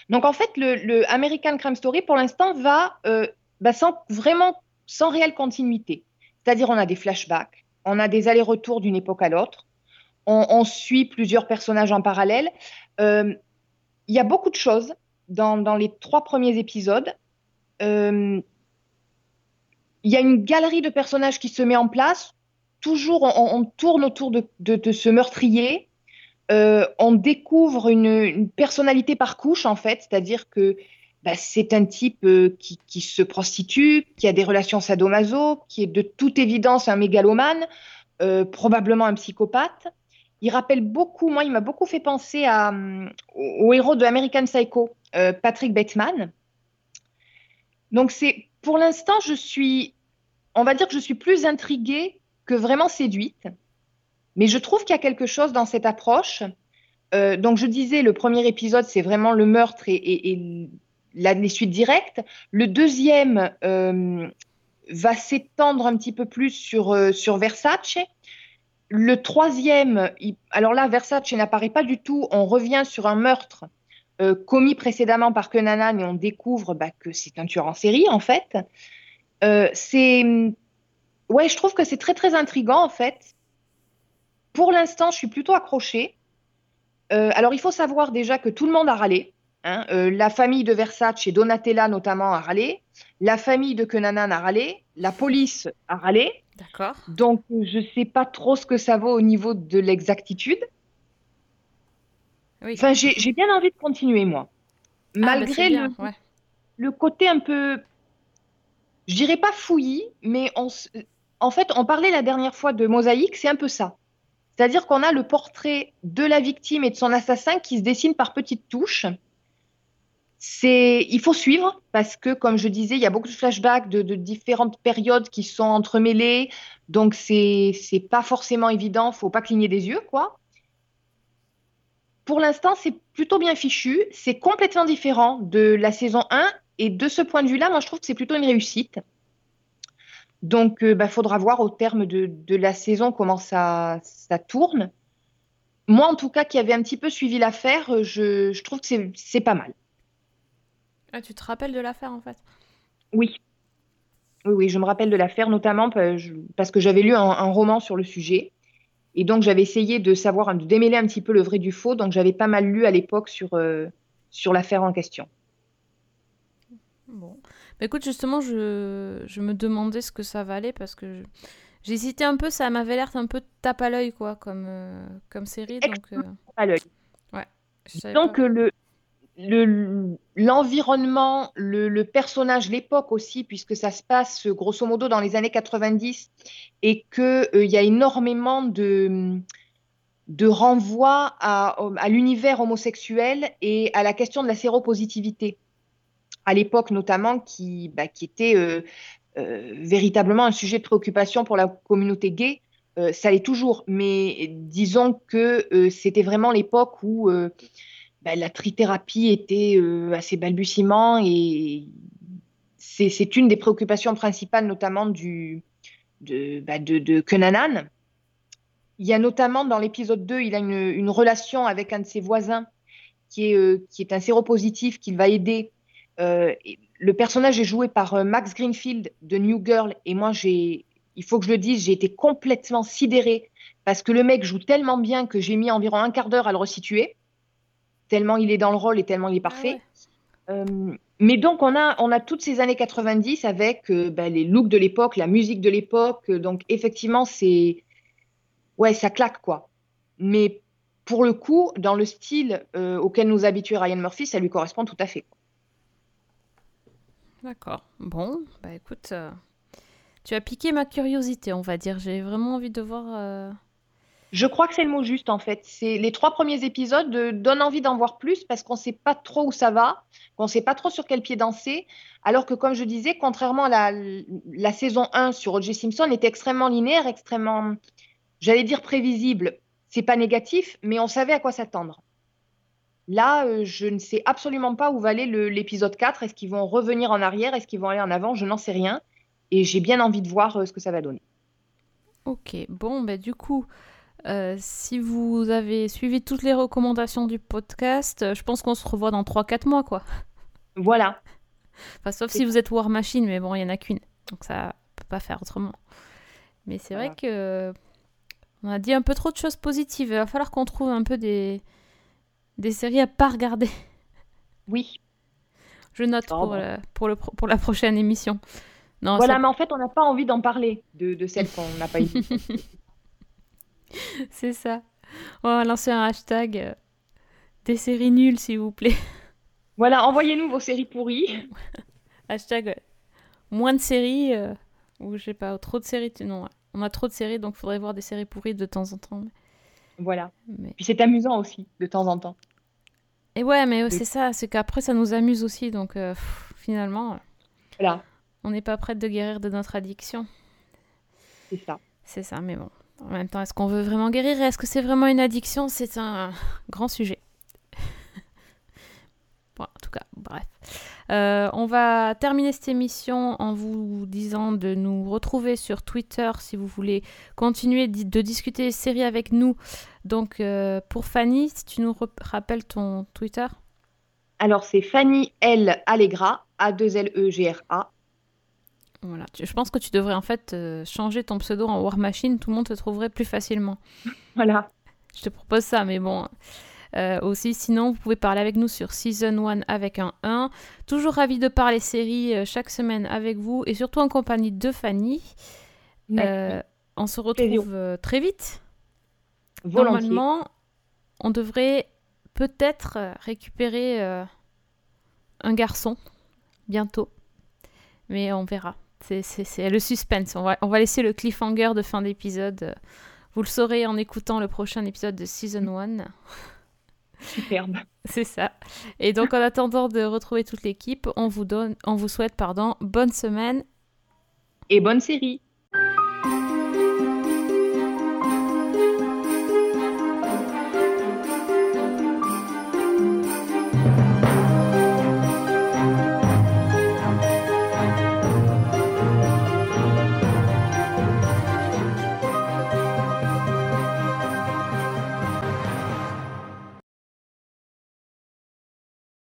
Donc en fait, le, le American Crime Story, pour l'instant, va euh, bah, sans, vraiment sans réelle continuité. C'est-à-dire, on a des flashbacks, on a des allers-retours d'une époque à l'autre, on, on, suit plusieurs personnages en parallèle. Il euh, y a beaucoup de choses dans, dans les trois premiers épisodes. Il euh, y a une galerie de personnages qui se met en place. Toujours, on, on tourne autour de, de, de ce meurtrier. Euh, on découvre une, personnalité par couche, en fait, c'est-à-dire que bah, c'est un type euh, qui, se prostitue, qui a des relations sadomaso, qui est de toute évidence un mégalomane, euh, probablement un psychopathe. il rappelle beaucoup, moi, il m'a beaucoup fait penser à, hum, au, au héros de American Psycho, Patrick Bateman. Donc, c'est pour l'instant, je suis, on va dire que je suis plus intriguée que vraiment séduite. Mais je trouve qu'il y a quelque chose dans cette approche. Euh, donc, je disais, le premier épisode, c'est vraiment le meurtre et, et- et la, les suites directes. Le deuxième euh, va s'étendre un petit peu plus sur, euh, sur Versace. Le troisième, il- alors là, Versace n'apparaît pas du tout. On revient sur un meurtre euh, commis précédemment par Kenanan et on découvre bah, que c'est un tueur en série, en fait. Euh, c'est. Ouais, je trouve que c'est très, très intriguant, en fait. Pour l'instant, je suis plutôt accrochée. Euh, alors, il faut savoir déjà que tout le monde a râlé. hein. Euh, la famille de Versace et Donatella, notamment, a râlé. La famille de Kenanan a râlé. La police a râlé. D'accord. Donc, je ne sais pas trop ce que ça vaut au niveau de l'exactitude. Oui. Enfin, j'ai bien envie de continuer, moi. Ah, bah, Malgré bien, le, ouais. le côté un peu, je dirais pas fouillis, mais on, s- en fait, on parlait la dernière fois de mosaïque, c'est un peu ça. C'est-à-dire qu'on a le portrait de la victime et de son assassin qui se dessine par petites touches. Il faut suivre parce que, comme je disais, il y a beaucoup de flashbacks de, différentes périodes qui sont entremêlées, donc c'est, c'est pas forcément évident. Faut pas cligner des yeux, quoi. Pour l'instant, c'est plutôt bien fichu. C'est complètement différent de la saison 1. Et de ce point de vue-là, moi, je trouve que c'est plutôt une réussite. Donc, il faudra voir au terme de, de la saison comment ça, ça tourne. Moi, en tout cas, qui avait un petit peu suivi l'affaire, je, je trouve que c'est- pas mal. Ah, tu te rappelles de l'affaire en fait? Oui. Oui, oui, je me rappelle de l'affaire, notamment parce que j'avais lu un, un roman sur le sujet. Et donc, j'avais essayé de savoir, de démêler un petit peu le vrai du faux. Donc, j'avais pas mal lu à l'époque sur, euh, sur l'affaire en question. Bon. Bah, écoute, justement, je... je me demandais ce que ça valait parce que j'hésitais un peu, ça m'avait l'air un peu tape à l'œil quoi, comme, euh, comme série. Donc, euh, À l'œil. Donc, pas. euh, le, le- l'environnement, le, le personnage, l'époque aussi, puisque ça se passe euh, grosso modo dans les années 90 et qu'il y a énormément de, de renvois à, à l'univers homosexuel et à la question de la séropositivité. À l'époque notamment, qui, bah, était euh, euh, véritablement un sujet de préoccupation pour la communauté gay. Euh, ça l'est toujours, mais disons que c'était vraiment l'époque où bah, la trithérapie était à ses balbutiements et c'est une des préoccupations principales, notamment de, bah. Il y a notamment dans l'épisode 2, il a une, une relation avec un de ses voisins qui est, qui est un séropositif qu'il va aider. Euh, le personnage est joué par euh, Max Greenfield de New Girl et moi, j'ai, il faut que je le dise, j'ai été complètement sidérée parce que le mec joue tellement bien que j'ai mis environ un quart d'heure à le resituer, tellement il est dans le rôle et tellement il est parfait. Ah ouais. Euh, mais donc, on a, on a toutes ces années 90 avec euh, bah, les looks de l'époque, la musique de l'époque. Donc, effectivement, c'est. Ouais, ça claque, quoi. Mais pour le coup, dans le style euh, auquel nous habituait Ryan Murphy, ça lui correspond tout à fait. D'accord. Bon, bah écoute, euh, tu as piqué ma curiosité, on va dire. J'ai vraiment envie de voir. euh, Je crois que c'est le mot juste, en fait. C'est les trois premiers épisodes donnent envie d'en voir plus parce qu'on ne sait pas trop où ça va, qu'on ne sait pas trop sur quel pied danser. Alors que, comme je disais, contrairement à la, la saison 1 sur O.J. Simpson, était extrêmement linéaire, extrêmement, j'allais dire prévisible. C'est pas négatif, mais on savait à quoi s'attendre. Là, euh, je ne sais absolument pas où va aller le- l'épisode 4. Est-ce qu'ils vont revenir en arrière? Est-ce qu'ils vont aller en avant? Je n'en sais rien. Et j'ai bien envie de voir euh, ce que ça va donner. Ok, bon, bah du coup, euh, si vous avez suivi toutes les recommandations du podcast, je pense qu'on se revoit dans 3-4 mois, quoi. Voilà. Enfin, sauf si vous êtes War Machine, mais bon, il y en a qu'une. Donc ça peut pas faire autrement. Mais c'est Voilà. vrai que on a dit un peu trop de choses positives. Il va falloir qu'on trouve un peu des, des séries à pas regarder. [LAUGHS] Oui. Je note Oh, pour, bon. euh, pour, le, pour la prochaine émission. Non, Voilà, ça- mais en fait, on n'a pas envie d'en parler de, de celles qu'on n'a pas eues. [LAUGHS] c'est ça. On va lancer un hashtag euh, des séries nulles, s'il vous plaît. [LAUGHS] voilà, envoyez-nous vos séries pourries. Hashtag euh, moins de séries, euh, ou je sais pas, trop de séries. tu- Non, on a trop de séries, donc il faudrait voir des séries pourries de temps en temps. Voilà. Mais... Puis c'est amusant aussi, de temps en temps. Et ouais, mais c'est ça, c'est qu'après ça nous amuse aussi, donc euh, pff, finalement, Voilà, on n'est pas prête de guérir de notre addiction. c'est ça. C'est ça, mais bon. En même temps, est-ce qu'on veut vraiment guérir? Est-ce que c'est vraiment une addiction? C'est un [LAUGHS] grand sujet. bon, en tout cas, bref. Euh, on va terminer cette émission en vous disant de nous retrouver sur Twitter si vous voulez continuer de discuter séries avec nous. Donc, euh, pour Fanny, si tu nous rappelles ton Twitter? Alors c'est Fanny L Allegra, A2L-E-G-R-A. Voilà, tu- je pense que tu devrais en fait euh, changer ton pseudo en War Machine, tout le monde te trouverait plus facilement. [LAUGHS] Voilà. Je te propose ça, mais bon. Euh, aussi, sinon, vous pouvez parler avec nous sur Season 1 avec un 1. Toujours ravi de parler séries euh, chaque semaine avec vous et surtout en compagnie de Fanny. Euh, on se retrouve euh, très vite. Volontiers. Normalement, on devrait peut-être récupérer un garçon bientôt. Mais on verra. C'est- le suspense. On va, on va laisser le cliffhanger de fin d'épisode. Vous le saurez en écoutant le prochain épisode de Season 1. Superbe. C'est ça. Et donc, en attendant de retrouver toute l'équipe, on vous donne, on vous souhaite, pardon, bonne semaine. Et bonne série.